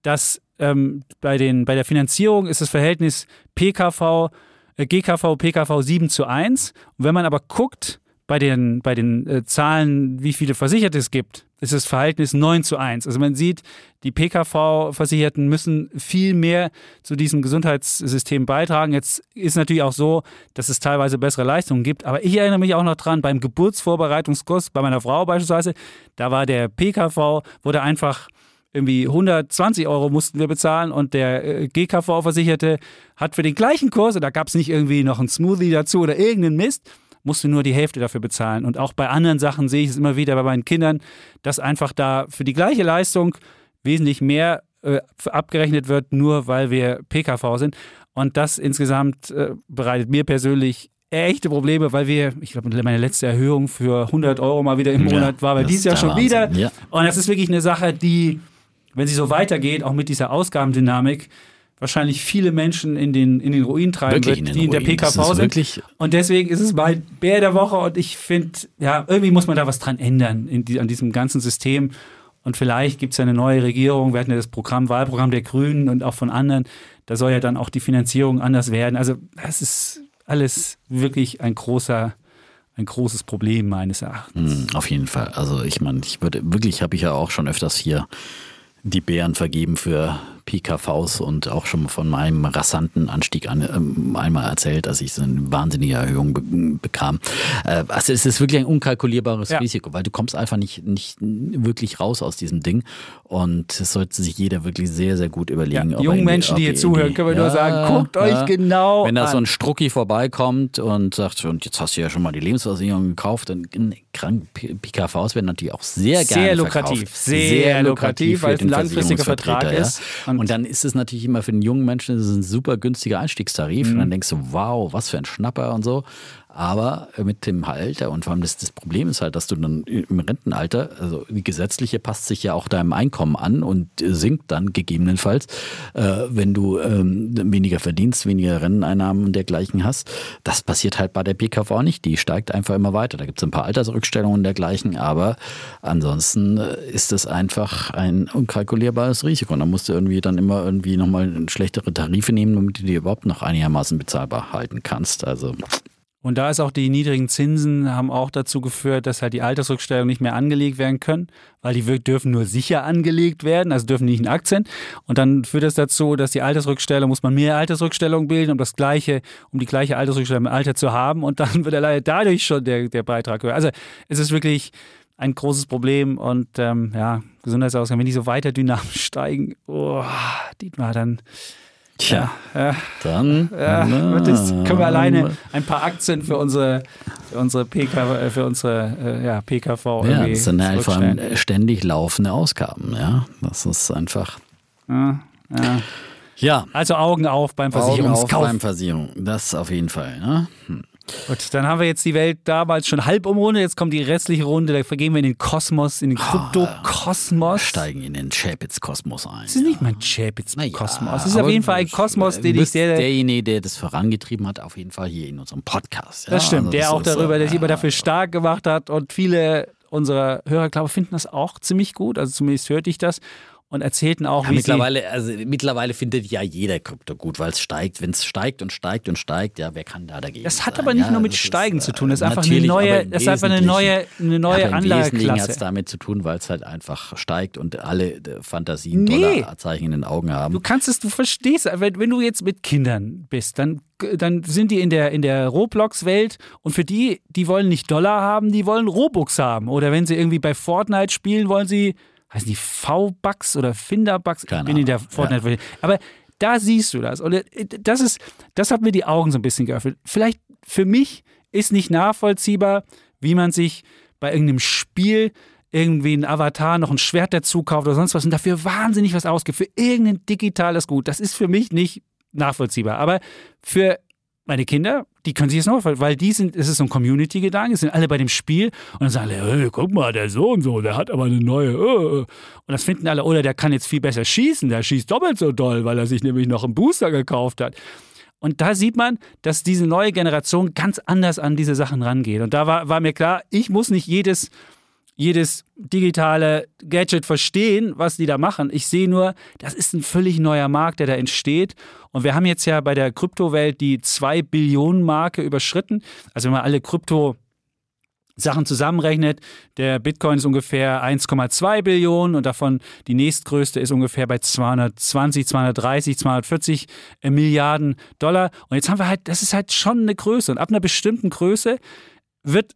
dass ähm, bei, den, bei der Finanzierung ist das Verhältnis PKV, äh, GKV, PKV 7 zu 1. Und wenn man aber guckt, bei den, bei den äh, Zahlen, wie viele Versicherte es gibt, ist das Verhältnis 9 zu 1. Also man sieht, die PKV-Versicherten müssen viel mehr zu diesem Gesundheitssystem beitragen. Jetzt ist natürlich auch so, dass es teilweise bessere Leistungen gibt. Aber ich erinnere mich auch noch dran, beim Geburtsvorbereitungskurs bei meiner Frau beispielsweise, da war der PKV, wurde einfach irgendwie 120 Euro mussten wir bezahlen und der äh, GKV-Versicherte hat für den gleichen Kurs, und da gab es nicht irgendwie noch einen Smoothie dazu oder irgendeinen Mist, musst du nur die Hälfte dafür bezahlen. Und auch bei anderen Sachen sehe ich es immer wieder bei meinen Kindern, dass einfach da für die gleiche Leistung wesentlich mehr äh, abgerechnet wird, nur weil wir PKV sind. Und das insgesamt äh, bereitet mir persönlich echte Probleme, weil wir, ich glaube, meine letzte Erhöhung für 100 Euro mal wieder im Monat ja, war, weil dieses Jahr schon Wahnsinn. wieder. Ja. Und das ist wirklich eine Sache, die, wenn sie so weitergeht, auch mit dieser Ausgabendynamik, wahrscheinlich viele Menschen in den, in den Ruin treiben wirklich wird, in die in der PKV sind. Und deswegen ist es mein Bär der Woche und ich finde, ja, irgendwie muss man da was dran ändern die, an diesem ganzen System. Und vielleicht gibt es ja eine neue Regierung. Wir hatten ja das Programm, Wahlprogramm der Grünen und auch von anderen. Da soll ja dann auch die Finanzierung anders werden. Also, das ist alles wirklich ein großer, ein großes Problem meines Erachtens. Hm, auf jeden Fall. Also ich meine, ich würde wirklich, habe ich ja auch schon öfters hier die Bären vergeben für PKVs und auch schon von meinem rasanten Anstieg an, ähm, einmal erzählt, dass ich so eine wahnsinnige Erhöhung be bekam. Äh, also es ist wirklich ein unkalkulierbares ja. Risiko, weil du kommst einfach nicht, nicht wirklich raus aus diesem Ding und es sollte sich jeder wirklich sehr, sehr gut überlegen. Ja, die jungen Menschen, die hier zuhören, können wir ja, nur sagen, guckt euch genau Wenn da an. so ein Strucki vorbeikommt und sagt, und jetzt hast du ja schon mal die Lebensversicherung gekauft, dann krank PKVs werden natürlich auch sehr gerne Sehr lukrativ, verkauft. sehr, sehr lukrativ, weil es ein langfristiger Vertrag ist. Und, und, dann ist es natürlich immer für den jungen Menschen ein super günstiger Einstiegstarif. Mhm. Und dann denkst du, wow, was für ein Schnapper und so. Aber mit dem Alter und vor allem das, das, Problem ist halt, dass du dann im Rentenalter, also die gesetzliche passt sich ja auch deinem Einkommen an und sinkt dann gegebenenfalls, äh, wenn du ähm, weniger verdienst, weniger Renneinnahmen und dergleichen hast. Das passiert halt bei der PKV nicht. Die steigt einfach immer weiter. Da gibt es ein paar Altersrückstellungen und dergleichen, aber ansonsten äh, ist es einfach ein unkalkulierbares Risiko. Und da musst du irgendwie dann immer irgendwie nochmal schlechtere Tarife nehmen, damit du die überhaupt noch einigermaßen bezahlbar halten kannst. Also und da ist auch die niedrigen Zinsen haben auch dazu geführt, dass halt die Altersrückstellungen nicht mehr angelegt werden können, weil die dürfen nur sicher angelegt werden, also dürfen nicht in Aktien. Und dann führt das dazu, dass die Altersrückstellung, muss man mehr Altersrückstellungen bilden, um das gleiche, um die gleiche Altersrückstellung im Alter zu haben. Und dann wird leider dadurch schon der, der Beitrag höher. Also es ist wirklich ein großes Problem und ähm, ja, Gesundheitsausgaben, wenn die so weiter dynamisch steigen, oh, Dietmar, dann Tja, ja, dann ja, das können wir alleine ein paar Aktien für unsere, für unsere, PK, äh, für unsere äh, ja, PKV. Ja, das sind vor allem ständig laufende Ausgaben. Ja, das ist einfach. Ja, ja. ja. Also Augen auf beim Versicherungskauf. Augen auf beim Versicherung, das auf jeden Fall. Ne? Hm. Gut, dann haben wir jetzt die Welt damals schon halb umrundet. Jetzt kommt die restliche Runde. Da vergehen wir in den Kosmos, in den Kryptokosmos. Steigen in den Chapitz-Kosmos ein. Das ist nicht mein Chapitz-Kosmos. Naja, Es ist auf jeden Fall ein Kosmos, den ich sehr. derjenige, der das vorangetrieben hat, auf jeden Fall hier in unserem Podcast. Ja, Das stimmt, also der auch darüber, der sich ja. immer dafür stark gemacht hat und viele unserer Hörer, glaube ich, finden das auch ziemlich gut. Also zumindest hörte ich das und erzählten auch, Ja, wie mittlerweile, also mittlerweile findet ja jeder Krypto gut, weil es steigt. Wenn es steigt und steigt und steigt, ja, wer kann da dagegen? Das hat sein? aber nicht ja, nur mit Steigen ist, zu tun. Das ist einfach eine neue, das ist einfach eine neue, eine neue aber Wesentlichen hat es Anlageklasse. damit zu tun, weil es halt einfach steigt und alle äh, Fantasien Nee. Dollarzeichen in den Augen haben. Du kannst es, du verstehst, wenn, wenn du jetzt mit Kindern bist, dann, dann sind die in der, in der Roblox-Welt und für die, die wollen nicht Dollar haben, die wollen Robux haben. Oder wenn sie irgendwie bei Fortnite spielen, wollen sie, heißen die V-Bucks oder Finder-Bucks? Ich bin in der Ahnung, Fortnite-Welt. Aber da siehst du das. Und äh, das ist, das hat mir die Augen so ein bisschen geöffnet. Vielleicht für mich ist nicht nachvollziehbar, wie man sich bei irgendeinem Spiel irgendwie ein Avatar noch ein Schwert dazu kauft oder sonst was und dafür wahnsinnig was ausgibt. Für irgendein digitales Gut. Das ist für mich nicht nachvollziehbar. Aber für meine Kinder, die können sich das noch, weil die sind, es ist so ein Community-Gedanke, sind alle bei dem Spiel und dann sagen alle, hey, guck mal, der so und so, der hat aber eine neue, äh, äh. und das finden alle, oder der kann jetzt viel besser schießen, der schießt doppelt so doll, weil er sich nämlich noch einen Booster gekauft hat. Und da sieht man, dass diese neue Generation ganz anders an diese Sachen rangeht. Und da war, war mir klar, ich muss nicht jedes, jedes digitale Gadget verstehen, was die da machen. Ich sehe nur, das ist ein völlig neuer Markt, der da entsteht. Und wir haben jetzt ja bei der Kryptowelt die 2 Billionen Marke überschritten. Also wenn man alle Krypto Sachen zusammenrechnet, der Bitcoin ist ungefähr 1,2 Billionen und davon die nächstgrößte ist ungefähr bei 220, 230, 240 Milliarden Dollar. Und jetzt haben wir halt, das ist halt schon eine Größe. Und ab einer bestimmten Größe wird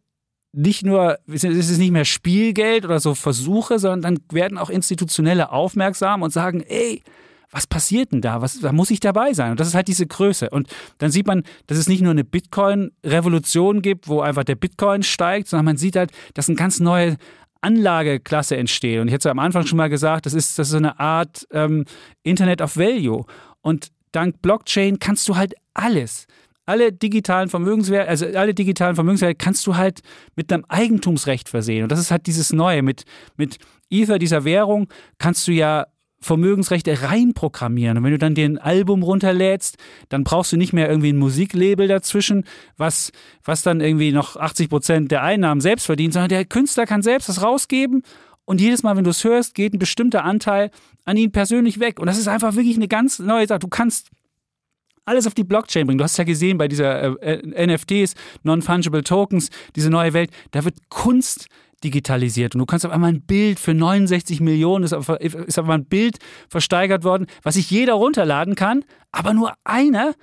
nicht nur, es ist nicht mehr Spielgeld oder so Versuche, sondern dann werden auch Institutionelle aufmerksam und sagen, ey, was passiert denn da? Was, da muss ich dabei sein. Und das ist halt diese Größe. Und dann sieht man, dass es nicht nur eine Bitcoin-Revolution gibt, wo einfach der Bitcoin steigt, sondern man sieht halt, dass eine ganz neue Anlageklasse entsteht. Und ich hatte am Anfang schon mal gesagt, das ist, das ist so eine Art ähm, Internet of Value. Und dank Blockchain kannst du halt alles. Alle digitalen Vermögenswerte, also alle digitalen Vermögenswerte kannst du halt mit einem Eigentumsrecht versehen. Und das ist halt dieses Neue. Mit, mit Ether, dieser Währung, kannst du ja Vermögensrechte reinprogrammieren. Und wenn du dann den Album runterlädst, dann brauchst du nicht mehr irgendwie ein Musiklabel dazwischen, was, was dann irgendwie noch 80 Prozent der Einnahmen selbst verdient, sondern der Künstler kann selbst das rausgeben und jedes Mal, wenn du es hörst, geht ein bestimmter Anteil an ihn persönlich weg. Und das ist einfach wirklich eine ganz neue Sache. Du kannst alles auf die Blockchain bringen. Du hast ja gesehen bei dieser äh, NFTs, Non-Fungible Tokens, diese neue Welt, da wird Kunst digitalisiert und du kannst auf einmal ein Bild für 69 Millionen, ist auf, ist auf einmal ein Bild versteigert worden, was sich jeder runterladen kann, aber nur einer,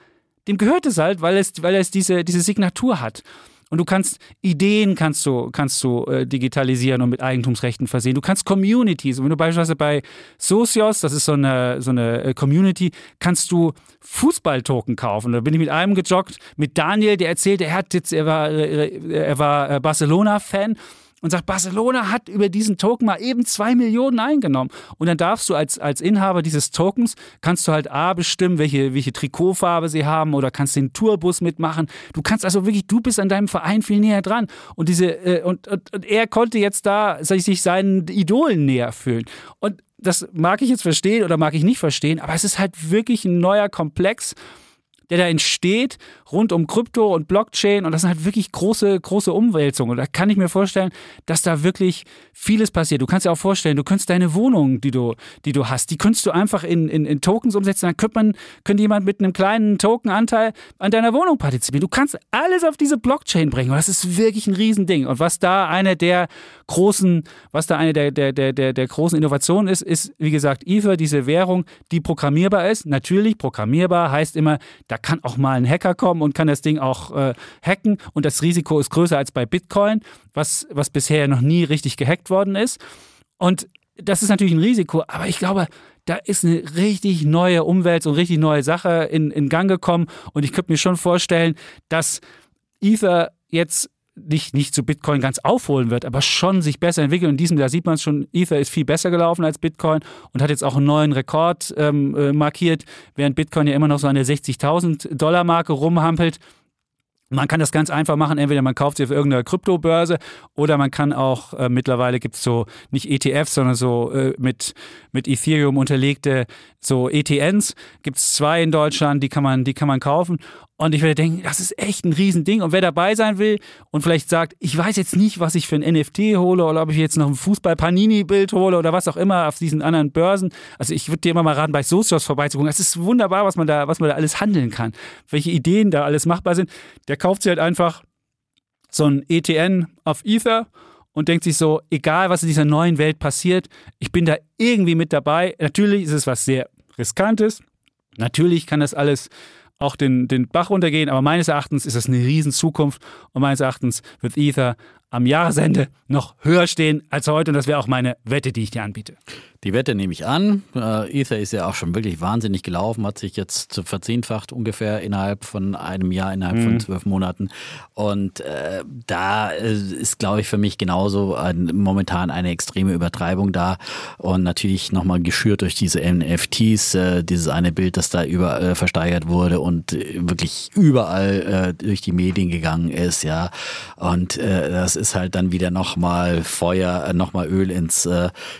dem gehört es halt, weil es, weil es diese, diese Signatur hat. Und du kannst Ideen kannst du, kannst du äh, digitalisieren und mit Eigentumsrechten versehen. Du kannst Communities. Und wenn du beispielsweise bei Socios, das ist so eine, so eine Community, kannst du Fußballtoken kaufen. Da bin ich mit einem gejoggt, mit Daniel, der erzählte, er hat jetzt, er war, er war Barcelona-Fan und sagt, Barcelona hat über diesen Token mal eben zwei Millionen eingenommen. Und dann darfst du als, als Inhaber dieses Tokens, kannst du halt A bestimmen, welche, welche Trikotfarbe sie haben oder kannst den Tourbus mitmachen. Du kannst also wirklich, du bist an deinem Verein viel näher dran. Und diese, äh, und, und, und er konnte jetzt da sich seinen Idolen näher fühlen. Und das mag ich jetzt verstehen oder mag ich nicht verstehen, aber es ist halt wirklich ein neuer Komplex der da entsteht rund um Krypto und Blockchain und das sind halt wirklich große, große Umwälzungen. Und da kann ich mir vorstellen, dass da wirklich vieles passiert. Du kannst dir auch vorstellen, du könntest deine Wohnung, die du, die du hast, die könntest du einfach in, in, in Tokens umsetzen. Dann könnte man, könnte jemand mit einem kleinen Tokenanteil an deiner Wohnung partizipieren. Du kannst alles auf diese Blockchain bringen. Und das ist wirklich ein Riesending. Und was da eine der großen, was da eine der, der, der, der, der großen Innovationen ist, ist, wie gesagt, Ether, diese Währung, die programmierbar ist. Natürlich, programmierbar heißt immer, da kann auch mal ein Hacker kommen und kann das Ding auch äh, hacken und das Risiko ist größer als bei Bitcoin, was, was bisher noch nie richtig gehackt worden ist. Und das ist natürlich ein Risiko, aber ich glaube, da ist eine richtig neue Umwelt und richtig neue Sache in, in Gang gekommen und ich könnte mir schon vorstellen, dass Ether jetzt nicht, nicht zu Bitcoin ganz aufholen wird, aber schon sich besser entwickelt. In diesem Jahr sieht man es schon, Ether ist viel besser gelaufen als Bitcoin und hat jetzt auch einen neuen Rekord ähm, äh, markiert, während Bitcoin ja immer noch so an der 60.000 Dollar Marke rumhampelt. Man kann das ganz einfach machen. Entweder man kauft sie auf irgendeiner Kryptobörse oder man kann auch, äh, mittlerweile gibt es so nicht ETFs, sondern so äh, mit, mit Ethereum unterlegte so ETNs. Gibt es zwei in Deutschland, die kann man, die kann man kaufen. Und ich werde denken, das ist echt ein Riesending. Und wer dabei sein will und vielleicht sagt, ich weiß jetzt nicht, was ich für ein NFT hole oder ob ich jetzt noch ein Fußball-Panini-Bild hole oder was auch immer auf diesen anderen Börsen. Also ich würde dir immer mal raten, bei Socios vorbeizugucken. Es ist wunderbar, was man da, was man da alles handeln kann. Welche Ideen da alles machbar sind. Der kauft sich halt einfach so ein ETN auf Ether und denkt sich so, egal was in dieser neuen Welt passiert, ich bin da irgendwie mit dabei. Natürlich ist es was sehr riskantes. Natürlich kann das alles auch den, den Bach runtergehen, aber meines Erachtens ist das eine riesen Zukunft und meines Erachtens wird Ether am Jahresende noch höher stehen als heute und das wäre auch meine Wette, die ich dir anbiete. Die Wette nehme ich an. Äh, Ether ist ja auch schon wirklich wahnsinnig gelaufen, hat sich jetzt verzehnfacht ungefähr innerhalb von einem Jahr, innerhalb mhm. von zwölf Monaten. Und äh, da äh, ist, glaube ich, für mich genauso ein, momentan eine extreme Übertreibung da. Und natürlich nochmal geschürt durch diese NFTs, äh, dieses eine Bild, das da über äh, versteigert wurde und äh, wirklich überall durch die Medien gegangen ist, ja. Und das ist halt dann wieder nochmal Feuer, nochmal Öl ins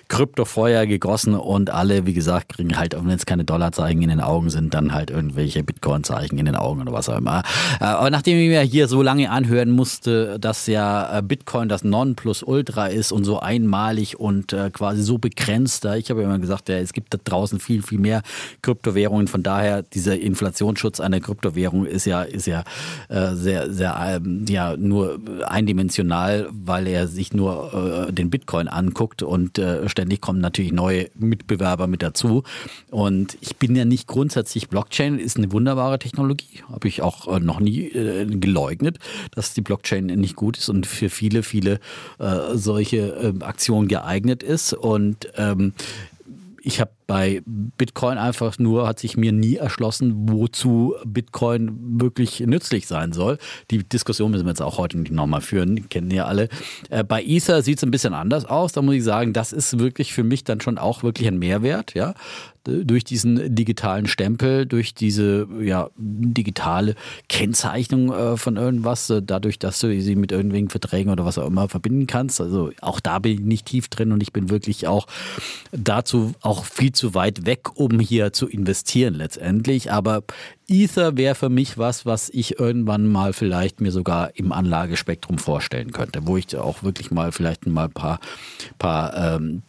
Kryptofeuer gegossen und alle, wie gesagt, kriegen halt, wenn es keine Dollarzeichen in den Augen sind, dann halt irgendwelche Bitcoin-Zeichen in den Augen oder was auch immer. Äh, aber nachdem ich mir hier so lange anhören musste, dass ja äh, Bitcoin das Nonplusultra ist und so einmalig und äh, quasi so begrenzt, ich habe immer gesagt, ja, es gibt da draußen viel, viel mehr Kryptowährungen. Von daher, dieser Inflationsschutz einer Kryptowährung ist ja, ist ja sehr, sehr, ähm, ja, nur eindimensional, weil er sich nur den Bitcoin anguckt und ständig kommen natürlich neue neue Mitbewerber mit dazu. Und ich bin ja nicht grundsätzlich, Blockchain ist eine wunderbare Technologie, habe ich auch äh, noch nie äh, geleugnet, dass die Blockchain nicht gut ist und für viele, viele äh, solche äh, Aktionen geeignet ist. Und ähm, ich habe bei Bitcoin einfach nur, hat sich mir nie erschlossen, wozu Bitcoin wirklich nützlich sein soll. Die Diskussion müssen wir jetzt auch heute nicht nochmal führen, kennen ja alle. Äh, bei Ether sieht es ein bisschen anders aus. Da muss ich sagen, das ist wirklich für mich dann schon auch wirklich ein Mehrwert. Ja? durch diesen digitalen Stempel, durch diese ja, digitale Kennzeichnung äh, von irgendwas, äh, dadurch, dass du sie mit irgendwelchen Verträgen oder was auch immer verbinden kannst. Also auch da bin ich nicht tief drin und ich bin wirklich auch dazu auch viel zu weit weg, um hier zu investieren letztendlich. Aber Ether wäre für mich was, was ich irgendwann mal vielleicht mir sogar im Anlagespektrum vorstellen könnte, wo ich auch wirklich mal vielleicht mal ein paar, paar ähm,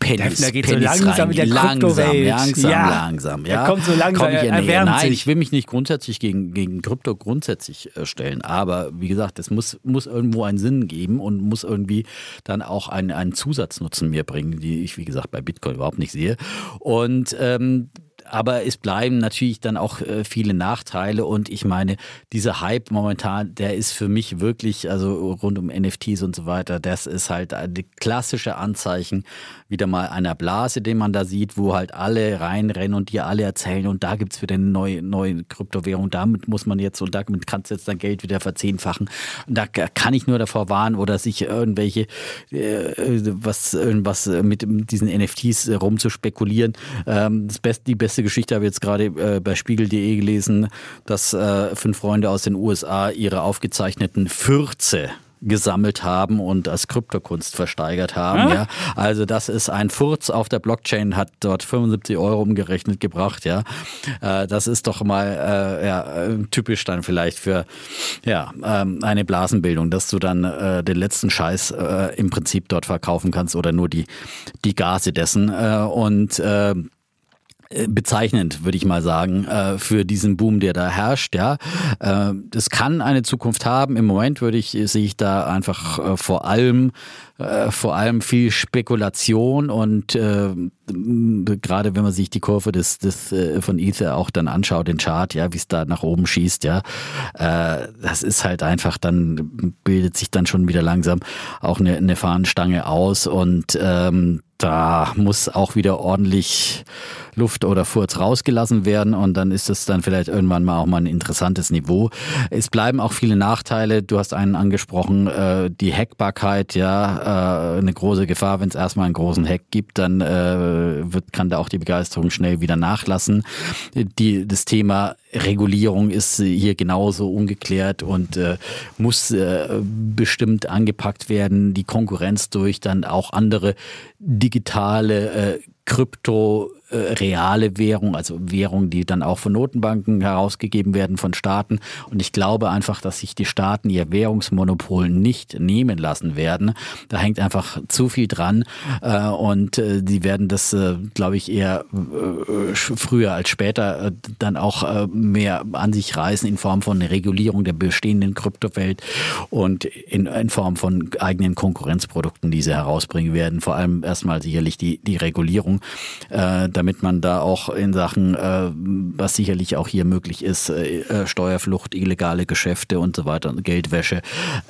Pennies, Defner geht Pennies so langsam rein. mit der langsam, langsam, ja. langsam. Ja, er kommt so langsam. Komm ich er, er Nein, ich will mich nicht grundsätzlich gegen, gegen Krypto grundsätzlich äh, stellen, aber wie gesagt, es muss, muss irgendwo einen Sinn geben und muss irgendwie dann auch einen, einen Zusatznutzen mir bringen, die ich, wie gesagt, bei Bitcoin überhaupt nicht sehe. Und ähm, aber es bleiben natürlich dann auch äh, viele Nachteile und ich meine, dieser Hype momentan, der ist für mich wirklich, also rund um NFTs und so weiter, das ist halt ein klassische Anzeichen wieder mal einer Blase, den man da sieht, wo halt alle reinrennen und dir alle erzählen und da gibt es wieder eine neue, neue Kryptowährung, damit muss man jetzt und damit kannst du jetzt dein Geld wieder verzehnfachen. Und da kann ich nur davor warnen oder sich irgendwelche, äh, was, irgendwas mit diesen NFTs rumzuspekulieren. Ähm, das Beste, die beste Geschichte habe ich jetzt gerade äh, bei spiegel.de gelesen, dass äh, fünf Freunde aus den USA ihre aufgezeichneten Fürze gesammelt haben und als Kryptokunst versteigert haben. Ah. Ja. Also das ist ein Furz auf der Blockchain, hat dort 75 Euro umgerechnet gebracht. Ja, äh, Das ist doch mal äh, ja, typisch dann vielleicht für ja, ähm, eine Blasenbildung, dass du dann äh, den letzten Scheiß äh, im Prinzip dort verkaufen kannst oder nur die, die Gase dessen. Äh, und äh, äh, bezeichnend, würde ich mal sagen, äh, für diesen Boom, der da herrscht. Ja, äh, das kann eine Zukunft haben. Im Moment würde ich sehe ich da einfach vor allem vor allem viel Spekulation und äh, gerade wenn man sich die Kurve des, des von Ether auch dann anschaut, den Chart, ja, wie es da nach oben schießt, ja, äh, das ist halt einfach, dann bildet sich dann schon wieder langsam auch eine, eine Fahnenstange aus und ähm, da muss auch wieder ordentlich Luft oder Furz rausgelassen werden und dann ist es dann vielleicht irgendwann mal auch mal ein interessantes Niveau. Es bleiben auch viele Nachteile. Du hast einen angesprochen, äh, die Hackbarkeit, ja, äh, eine große Gefahr. Wenn es erstmal einen großen Hack gibt, dann äh, wird, kann da auch die Begeisterung schnell wieder nachlassen. Die, das Thema Regulierung ist hier genauso ungeklärt und äh, muss äh, bestimmt angepackt werden. Die Konkurrenz durch dann auch andere digitale äh, Krypto äh, reale Währung, also Währung, die dann auch von Notenbanken herausgegeben werden, von Staaten. Und ich glaube einfach, dass sich die Staaten ihr Währungsmonopol nicht nehmen lassen werden. Da hängt einfach zu viel dran. Äh, und äh, die werden das, äh, glaube ich, eher äh, früher als später äh, dann auch mehr an sich reißen in Form von Regulierung der bestehenden Kryptowelt und in, in Form von eigenen Konkurrenzprodukten, die sie herausbringen werden. Vor allem erstmal sicherlich die, die Regulierung damit man da auch in Sachen, äh, was sicherlich auch hier möglich ist, äh, äh Steuerflucht, illegale Geschäfte und so weiter, Geldwäsche,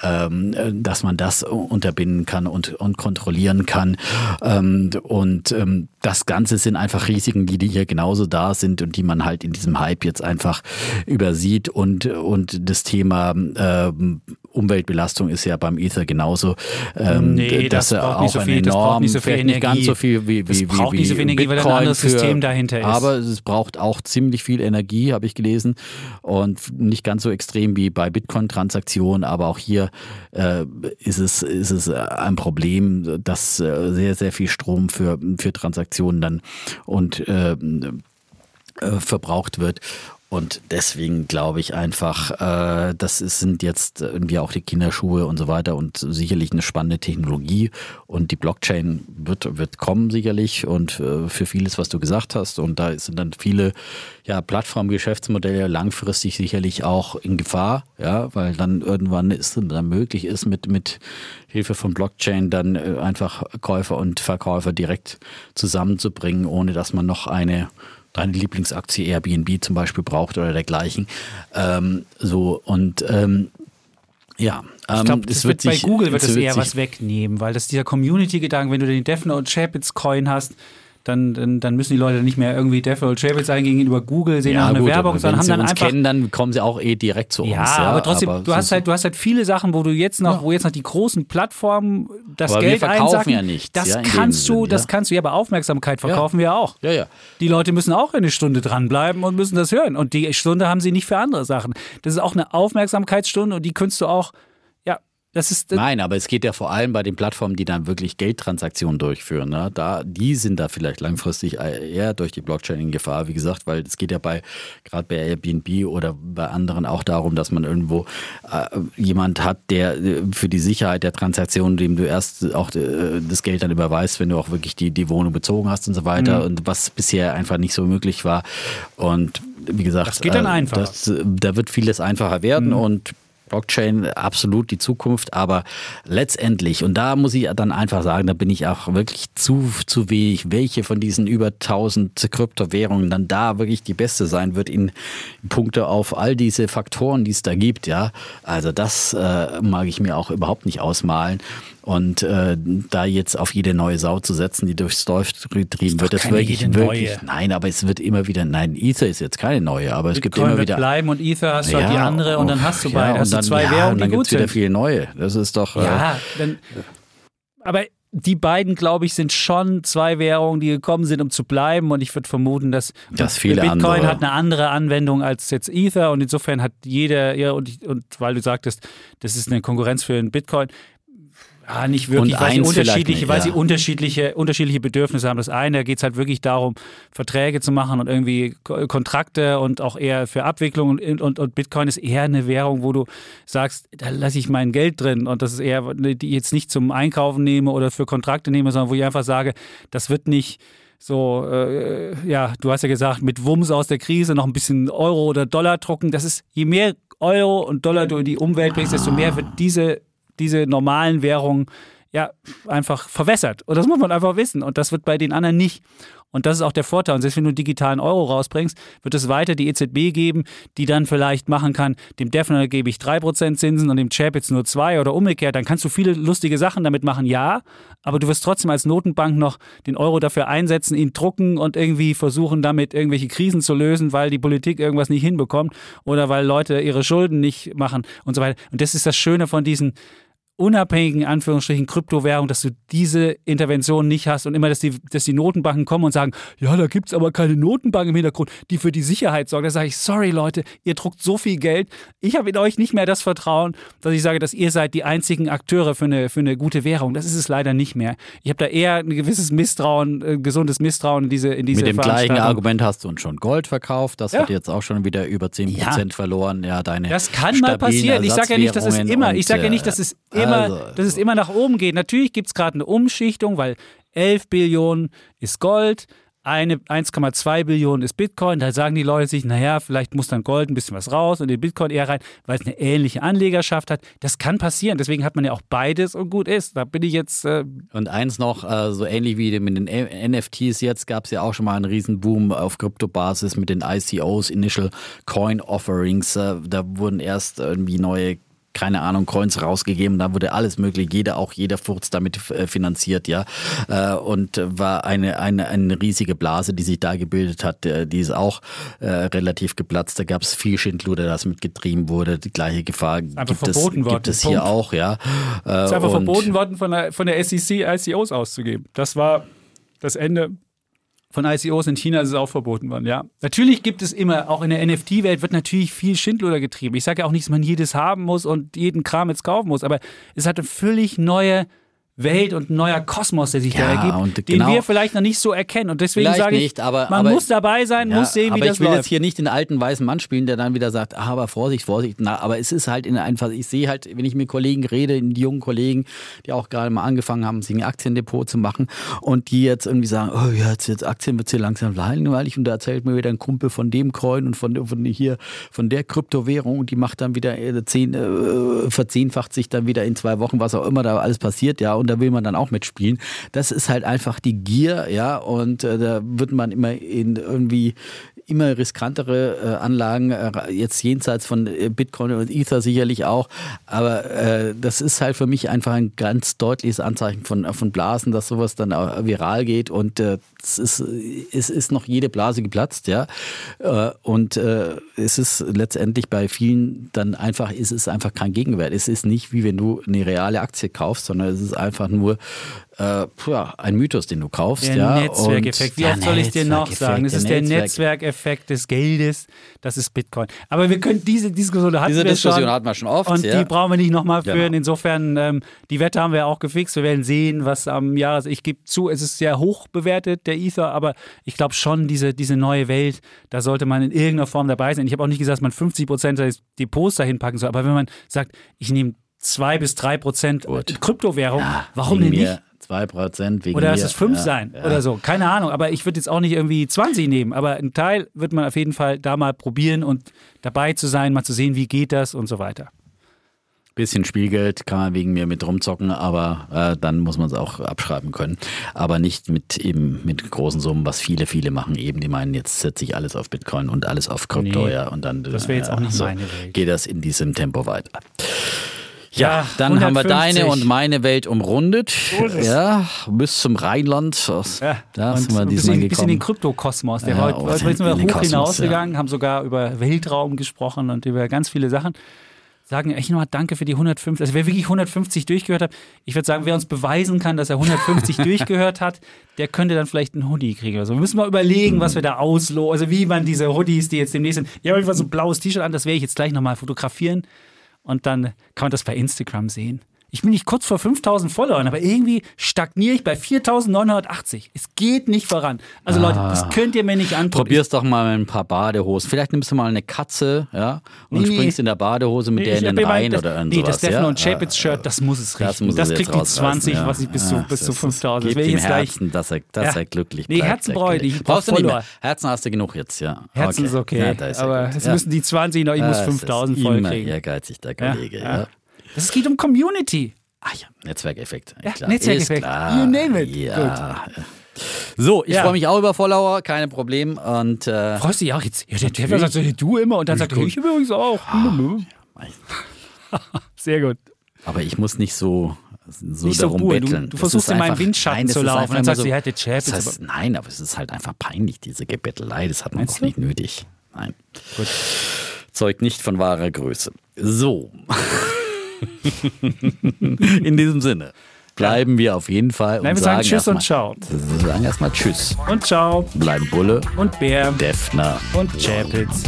ähm, äh, dass man das unterbinden kann und, und kontrollieren kann. Ähm, und ähm, das Ganze sind einfach Risiken, die, hier genauso da sind und die man halt in diesem Hype jetzt einfach übersieht und, und das Thema ähm, Umweltbelastung ist ja beim Ether genauso, ähm, nee, dass das er auch so viel, enorm, nicht, so viel nicht ganz so viel wie, wie, braucht wie, wie nicht so viel Energie, Bitcoin weil ein anderes für, System dahinter ist. Aber es braucht auch ziemlich viel Energie, habe ich gelesen und nicht ganz so extrem wie bei Bitcoin-Transaktionen, aber auch hier äh, ist es ist es ein Problem, dass äh, sehr sehr viel Strom für für Transaktionen dann und äh, äh verbraucht wird. Und deswegen glaube ich einfach, äh, das sind jetzt irgendwie auch die Kinderschuhe und so weiter und sicherlich eine spannende Technologie. Und die Blockchain wird, wird kommen sicherlich und äh, für vieles, was du gesagt hast. Und da sind dann viele ja, Plattformgeschäftsmodelle langfristig sicherlich auch in Gefahr, ja, weil dann irgendwann ist dann möglich ist, mit, mit Hilfe von Blockchain dann äh, einfach Käufer und Verkäufer direkt zusammenzubringen, ohne dass man noch eine deine Lieblingsaktie Airbnb zum Beispiel braucht oder dergleichen. Ähm, so und ähm, ja, ähm, ich glaube, das wird, wird bei Google wird es eher was wegnehmen, weil das dieser Community-Gedanke, wenn du den Defner und Chapitz Coin hast, dann, dann, dann müssen die Leute nicht mehr irgendwie Devil oder Chapels eingehen über Google, sehen ja, auch eine gut, Werbung, sondern haben dann uns einfach. kennen, dann kommen sie auch eh direkt zu uns. Ja, ja aber trotzdem, aber du hast halt, du hast halt viele Sachen, wo du jetzt noch, ja. wo jetzt noch die großen Plattformen das aber Geld wir verkaufen einsacken. ja nichts. Das ja, kannst du, Sinn, das kannst du ja, aber Aufmerksamkeit verkaufen wir auch. Ja, ja. Die Leute müssen auch eine Stunde dranbleiben und müssen das hören. Und die Stunde haben sie nicht für andere Sachen. Das ist auch eine Aufmerksamkeitsstunde und die kannst du auch das ist, das Nein, aber es geht ja vor allem bei den Plattformen, die dann wirklich Geldtransaktionen durchführen. Ne? Da, die sind da vielleicht langfristig eher durch die Blockchain in Gefahr, wie gesagt, weil es geht ja bei, gerade bei Airbnb oder bei anderen auch darum, dass man irgendwo äh, jemand hat, der äh, für die Sicherheit der Transaktion, dem du erst auch äh, das Geld dann überweist, wenn du auch wirklich die, die Wohnung bezogen hast und so weiter. Mhm. Und was bisher einfach nicht so möglich war. Und wie gesagt, das geht dann äh, einfach. Das, da wird vieles einfacher werden mhm. und Blockchain absolut die Zukunft, aber letztendlich, und da muss ich dann einfach sagen, da bin ich auch wirklich zu, zu wenig, welche von diesen über 1000 Kryptowährungen dann da wirklich die beste sein wird in Punkte auf all diese Faktoren, die es da gibt, ja. Also das äh, mag ich mir auch überhaupt nicht ausmalen. Und äh, da jetzt auf jede neue Sau zu setzen, die durchs Dorf getrieben wird, das wirklich, wirklich, neue. nein, aber es wird immer wieder, nein, Ether ist jetzt keine neue, aber es Bitcoin gibt immer wieder. bleiben und Ether hast du ja, halt die andere und dann hast du beide, ja, hast dann, zwei ja, Währungen, und dann gibt es wieder viele neue. Das ist doch. Ja, äh, dann, aber die beiden, glaube ich, sind schon zwei Währungen, die gekommen sind, um zu bleiben. Und ich würde vermuten, dass das viele Bitcoin andere. hat eine andere Anwendung als jetzt Ether. Und insofern hat jeder, ja, und, und weil du sagtest, das ist eine Konkurrenz für den Bitcoin, ja, nicht wirklich, weil, sie unterschiedliche, nicht, weil ja. sie unterschiedliche, unterschiedliche Bedürfnisse haben. Das eine, da geht es halt wirklich darum, Verträge zu machen und irgendwie Kontrakte und auch eher für Abwicklung und, und, und Bitcoin ist eher eine Währung, wo du sagst, da lasse ich mein Geld drin und das ist eher, die jetzt nicht zum Einkaufen nehme oder für Kontrakte nehme, sondern wo ich einfach sage, das wird nicht so, äh, ja, du hast ja gesagt, mit Wumms aus der Krise noch ein bisschen Euro oder Dollar drucken. Das ist, je mehr Euro und Dollar du in die Umwelt bringst, desto mehr wird diese diese normalen Währungen ja einfach verwässert. Und das muss man einfach wissen. Und das wird bei den anderen nicht. Und das ist auch der Vorteil. Und selbst wenn du einen digitalen Euro rausbringst, wird es weiter die EZB geben, die dann vielleicht machen kann, dem Defner gebe ich 3% Zinsen und dem Chapitz nur 2 oder umgekehrt. Dann kannst du viele lustige Sachen damit machen, ja. Aber du wirst trotzdem als Notenbank noch den Euro dafür einsetzen, ihn drucken und irgendwie versuchen, damit irgendwelche Krisen zu lösen, weil die Politik irgendwas nicht hinbekommt oder weil Leute ihre Schulden nicht machen und so weiter. Und das ist das Schöne von diesen unabhängigen Anführungsstrichen Kryptowährung, dass du diese Intervention nicht hast und immer, dass die, dass die Notenbanken kommen und sagen, ja, da gibt es aber keine Notenbank im Hintergrund, die für die Sicherheit sorgt. Da sage ich, sorry Leute, ihr druckt so viel Geld. Ich habe in euch nicht mehr das Vertrauen, dass ich sage, dass ihr seid die einzigen Akteure für eine, für eine gute Währung. Das ist es leider nicht mehr. Ich habe da eher ein gewisses Misstrauen, ein äh, gesundes Misstrauen in diese in diese Mit dem gleichen Argument hast du uns schon Gold verkauft. Das ja. hat jetzt auch schon wieder über 10% ja. verloren. Ja, deine das kann mal passieren. Ich sage ja nicht, dass es immer, ich sage ja nicht, dass es immer, also, dass es immer nach oben geht. Natürlich gibt es gerade eine Umschichtung, weil 11 Billionen ist Gold, 1,2 Billionen ist Bitcoin. Da sagen die Leute sich, naja, vielleicht muss dann Gold ein bisschen was raus und den Bitcoin eher rein, weil es eine ähnliche Anlegerschaft hat. Das kann passieren. Deswegen hat man ja auch beides und gut ist. Da bin ich jetzt. Äh und eins noch, äh, so ähnlich wie mit den NFTs jetzt, gab es ja auch schon mal einen Riesenboom auf Kryptobasis mit den ICOs, Initial Coin Offerings. Äh, da wurden erst irgendwie neue keine Ahnung, Coins rausgegeben, da wurde alles möglich, jeder, auch jeder Furz damit äh, finanziert, ja. Äh, und war eine, eine, eine riesige Blase, die sich da gebildet hat, äh, die ist auch relativ geplatzt. Da gab es viel Schindluder, das mitgetrieben wurde. Die gleiche Gefahr gibt es, worden. gibt es hier Punkt. auch, ja. Es ist einfach verboten worden, von der, von der SEC ICOs auszugeben. Das war das Ende von ICOs in China ist es auch verboten worden, ja. Natürlich gibt es immer, auch in der NFT-Welt wird natürlich viel Schindluder getrieben. Ich sage ja auch nicht, dass man jedes haben muss und jeden Kram jetzt kaufen muss, aber es hat eine völlig neue Welt und ein neuer Kosmos, der sich ja, da ergibt, den genau. wir vielleicht noch nicht so erkennen. Und deswegen sage ich, nicht, aber, man aber, muss dabei sein, ja, muss sehen, wie das läuft. Aber ich will jetzt hier nicht den alten weißen Mann spielen, der dann wieder sagt, ah, aber Vorsicht, Vorsicht. Na, aber es ist halt in einfach, ich sehe halt, wenn ich mit Kollegen rede, die jungen Kollegen, die auch gerade mal angefangen haben, sich ein Aktiendepot zu machen und die jetzt irgendwie sagen, oh ja, jetzt, jetzt Aktien wird hier langsam langweilig und da erzählt mir wieder ein Kumpel von dem Coin und von, von hier, von der Kryptowährung und die macht dann wieder äh, zehn, äh, verzehnfacht sich dann wieder in zwei Wochen, was auch immer da alles passiert, ja, und da will man dann auch mitspielen. Das ist halt einfach die Gier, ja, und äh, da wird man immer in irgendwie immer riskantere äh, Anlagen, äh, jetzt jenseits von äh, Bitcoin und Ether sicherlich auch. Aber äh, das ist halt für mich einfach ein ganz deutliches Anzeichen von, von Blasen, dass sowas dann viral geht und äh, es, ist, es ist noch jede Blase geplatzt, ja. Äh, und es ist letztendlich bei vielen dann einfach, es ist einfach kein Gegenwert. Es ist nicht wie wenn du eine reale Aktie kaufst, sondern es ist einfach nur äh, ja, ein Mythos, den du kaufst. Der ja, Netzwerkeffekt. Wie oft soll ich dir noch sagen? Es ist der, Netzwerkeffekt des Geldes. Das ist Bitcoin. Aber wir können diese Diskussion hatten diese wir Diskussion schon, hatten wir schon oft. Und ja. die brauchen wir nicht nochmal führen. Genau. Insofern, ähm, die Wette haben wir auch gefixt. Wir werden sehen, was am Jahres. Ich gebe zu, es ist sehr hoch bewertet, der Ether, aber ich glaube schon, diese, diese neue Welt, da sollte man in irgendeiner Form dabei sein. Ich habe auch nicht gesagt, dass man 50 Prozent des Depots dahin packen soll. Aber wenn man sagt, ich nehme zwei bis drei Prozent Kryptowährung, ja, warum denn nicht? 2% wegen Oder lass es 5 ja, sein ja. oder so. Keine Ahnung. Aber ich würde jetzt auch nicht irgendwie 20 nehmen. Aber ein Teil wird man auf jeden Fall da mal probieren und dabei zu sein, mal zu sehen, wie geht das und so weiter. Bisschen Spielgeld kann man wegen mir mit rumzocken, aber äh, dann muss man es auch abschreiben können. Aber nicht mit eben mit großen Summen, was viele, viele machen. Eben, die meinen, jetzt setze ich alles auf Bitcoin und alles auf Krypto, nee, ja. Und dann das wäre jetzt auch nicht so meine Welt. Geht das in diesem Tempo weiter. Ja, dann 150. haben wir deine und meine Welt umrundet. So ja, bis zum Rheinland. Ja, da sind wir diesmal gekommen. Bis in den Kryptokosmos. Der ja, heute, heute sind wir hoch Kosmos, hinausgegangen, ja. haben sogar über Weltraum gesprochen und über ganz viele Sachen. Sagen echt nochmal Danke für die 150. Also wer wirklich 150 durchgehört hat, ich würde sagen, wer uns beweisen kann, dass er 150 durchgehört hat, der könnte dann vielleicht einen Hoodie kriegen oder so. Wir müssen mal überlegen, was wir da auslosen. Also wie man diese Hoodies, die jetzt demnächst sind. Ich habe einfach so ein blaues T-Shirt an, das werde ich jetzt gleich nochmal fotografieren und dann kann man das bei Instagram sehen. Ich bin nicht kurz vor 5000 Followern, aber irgendwie stagniere ich bei 4980. Es geht nicht voran. Also Leute, das ah. könnt ihr mir nicht antun. Probier's doch mal mit ein paar Badehosen. Vielleicht nimmst du mal eine Katze, ja, und nee, springst in der Badehose mit nee, der in den Rhein oder irgendwas. Nee, das Stefan ja? und Chapitz Shirt, das muss es richten. Das, das kriegt die 20, ja. was ich bis zu, bis zu 5000. Das wäre jetzt Herzen, dass er, dass ja. er glücklich bleibt. Nee, Herzen brauche ich Brauchst du nicht mehr. Herzen hast du genug jetzt, ja. Herzen ist okay. aber es müssen die 20 noch, ich muss 5000 voll kriegen. Ehrgeizig, der Kollege, ja. Das geht um Community. Ah ja, Netzwerkeffekt. Ja, klar. Netzwerkeffekt. You name it. Ja. Gut. So, ich ja. freue mich auch über Follower, keine Problem. Und, äh, Freust du dich auch jetzt? Ja, der Jeff sagt so, du immer und dann sagt er, ich übrigens auch. Sehr gut. Aber ich muss nicht so, so nicht darum so betteln. Du, du versuchst in meinen Windschatten nein, zu laufen und dann sagst so, du, ja, der Chap das heißt, Nein, aber es ist halt einfach peinlich, diese Gebettelei. Das hat man auch nicht nötig. Nein. Gut. Zeugt nicht von wahrer Größe. So. In diesem Sinne bleiben wir auf jeden Fall Nein, und wir sagen Tschüss erstmal- und Ciao. Wir sagen erstmal Tschüss. Und Ciao. Bleiben Bulle, Und Bär. Defner. Und Chapitz.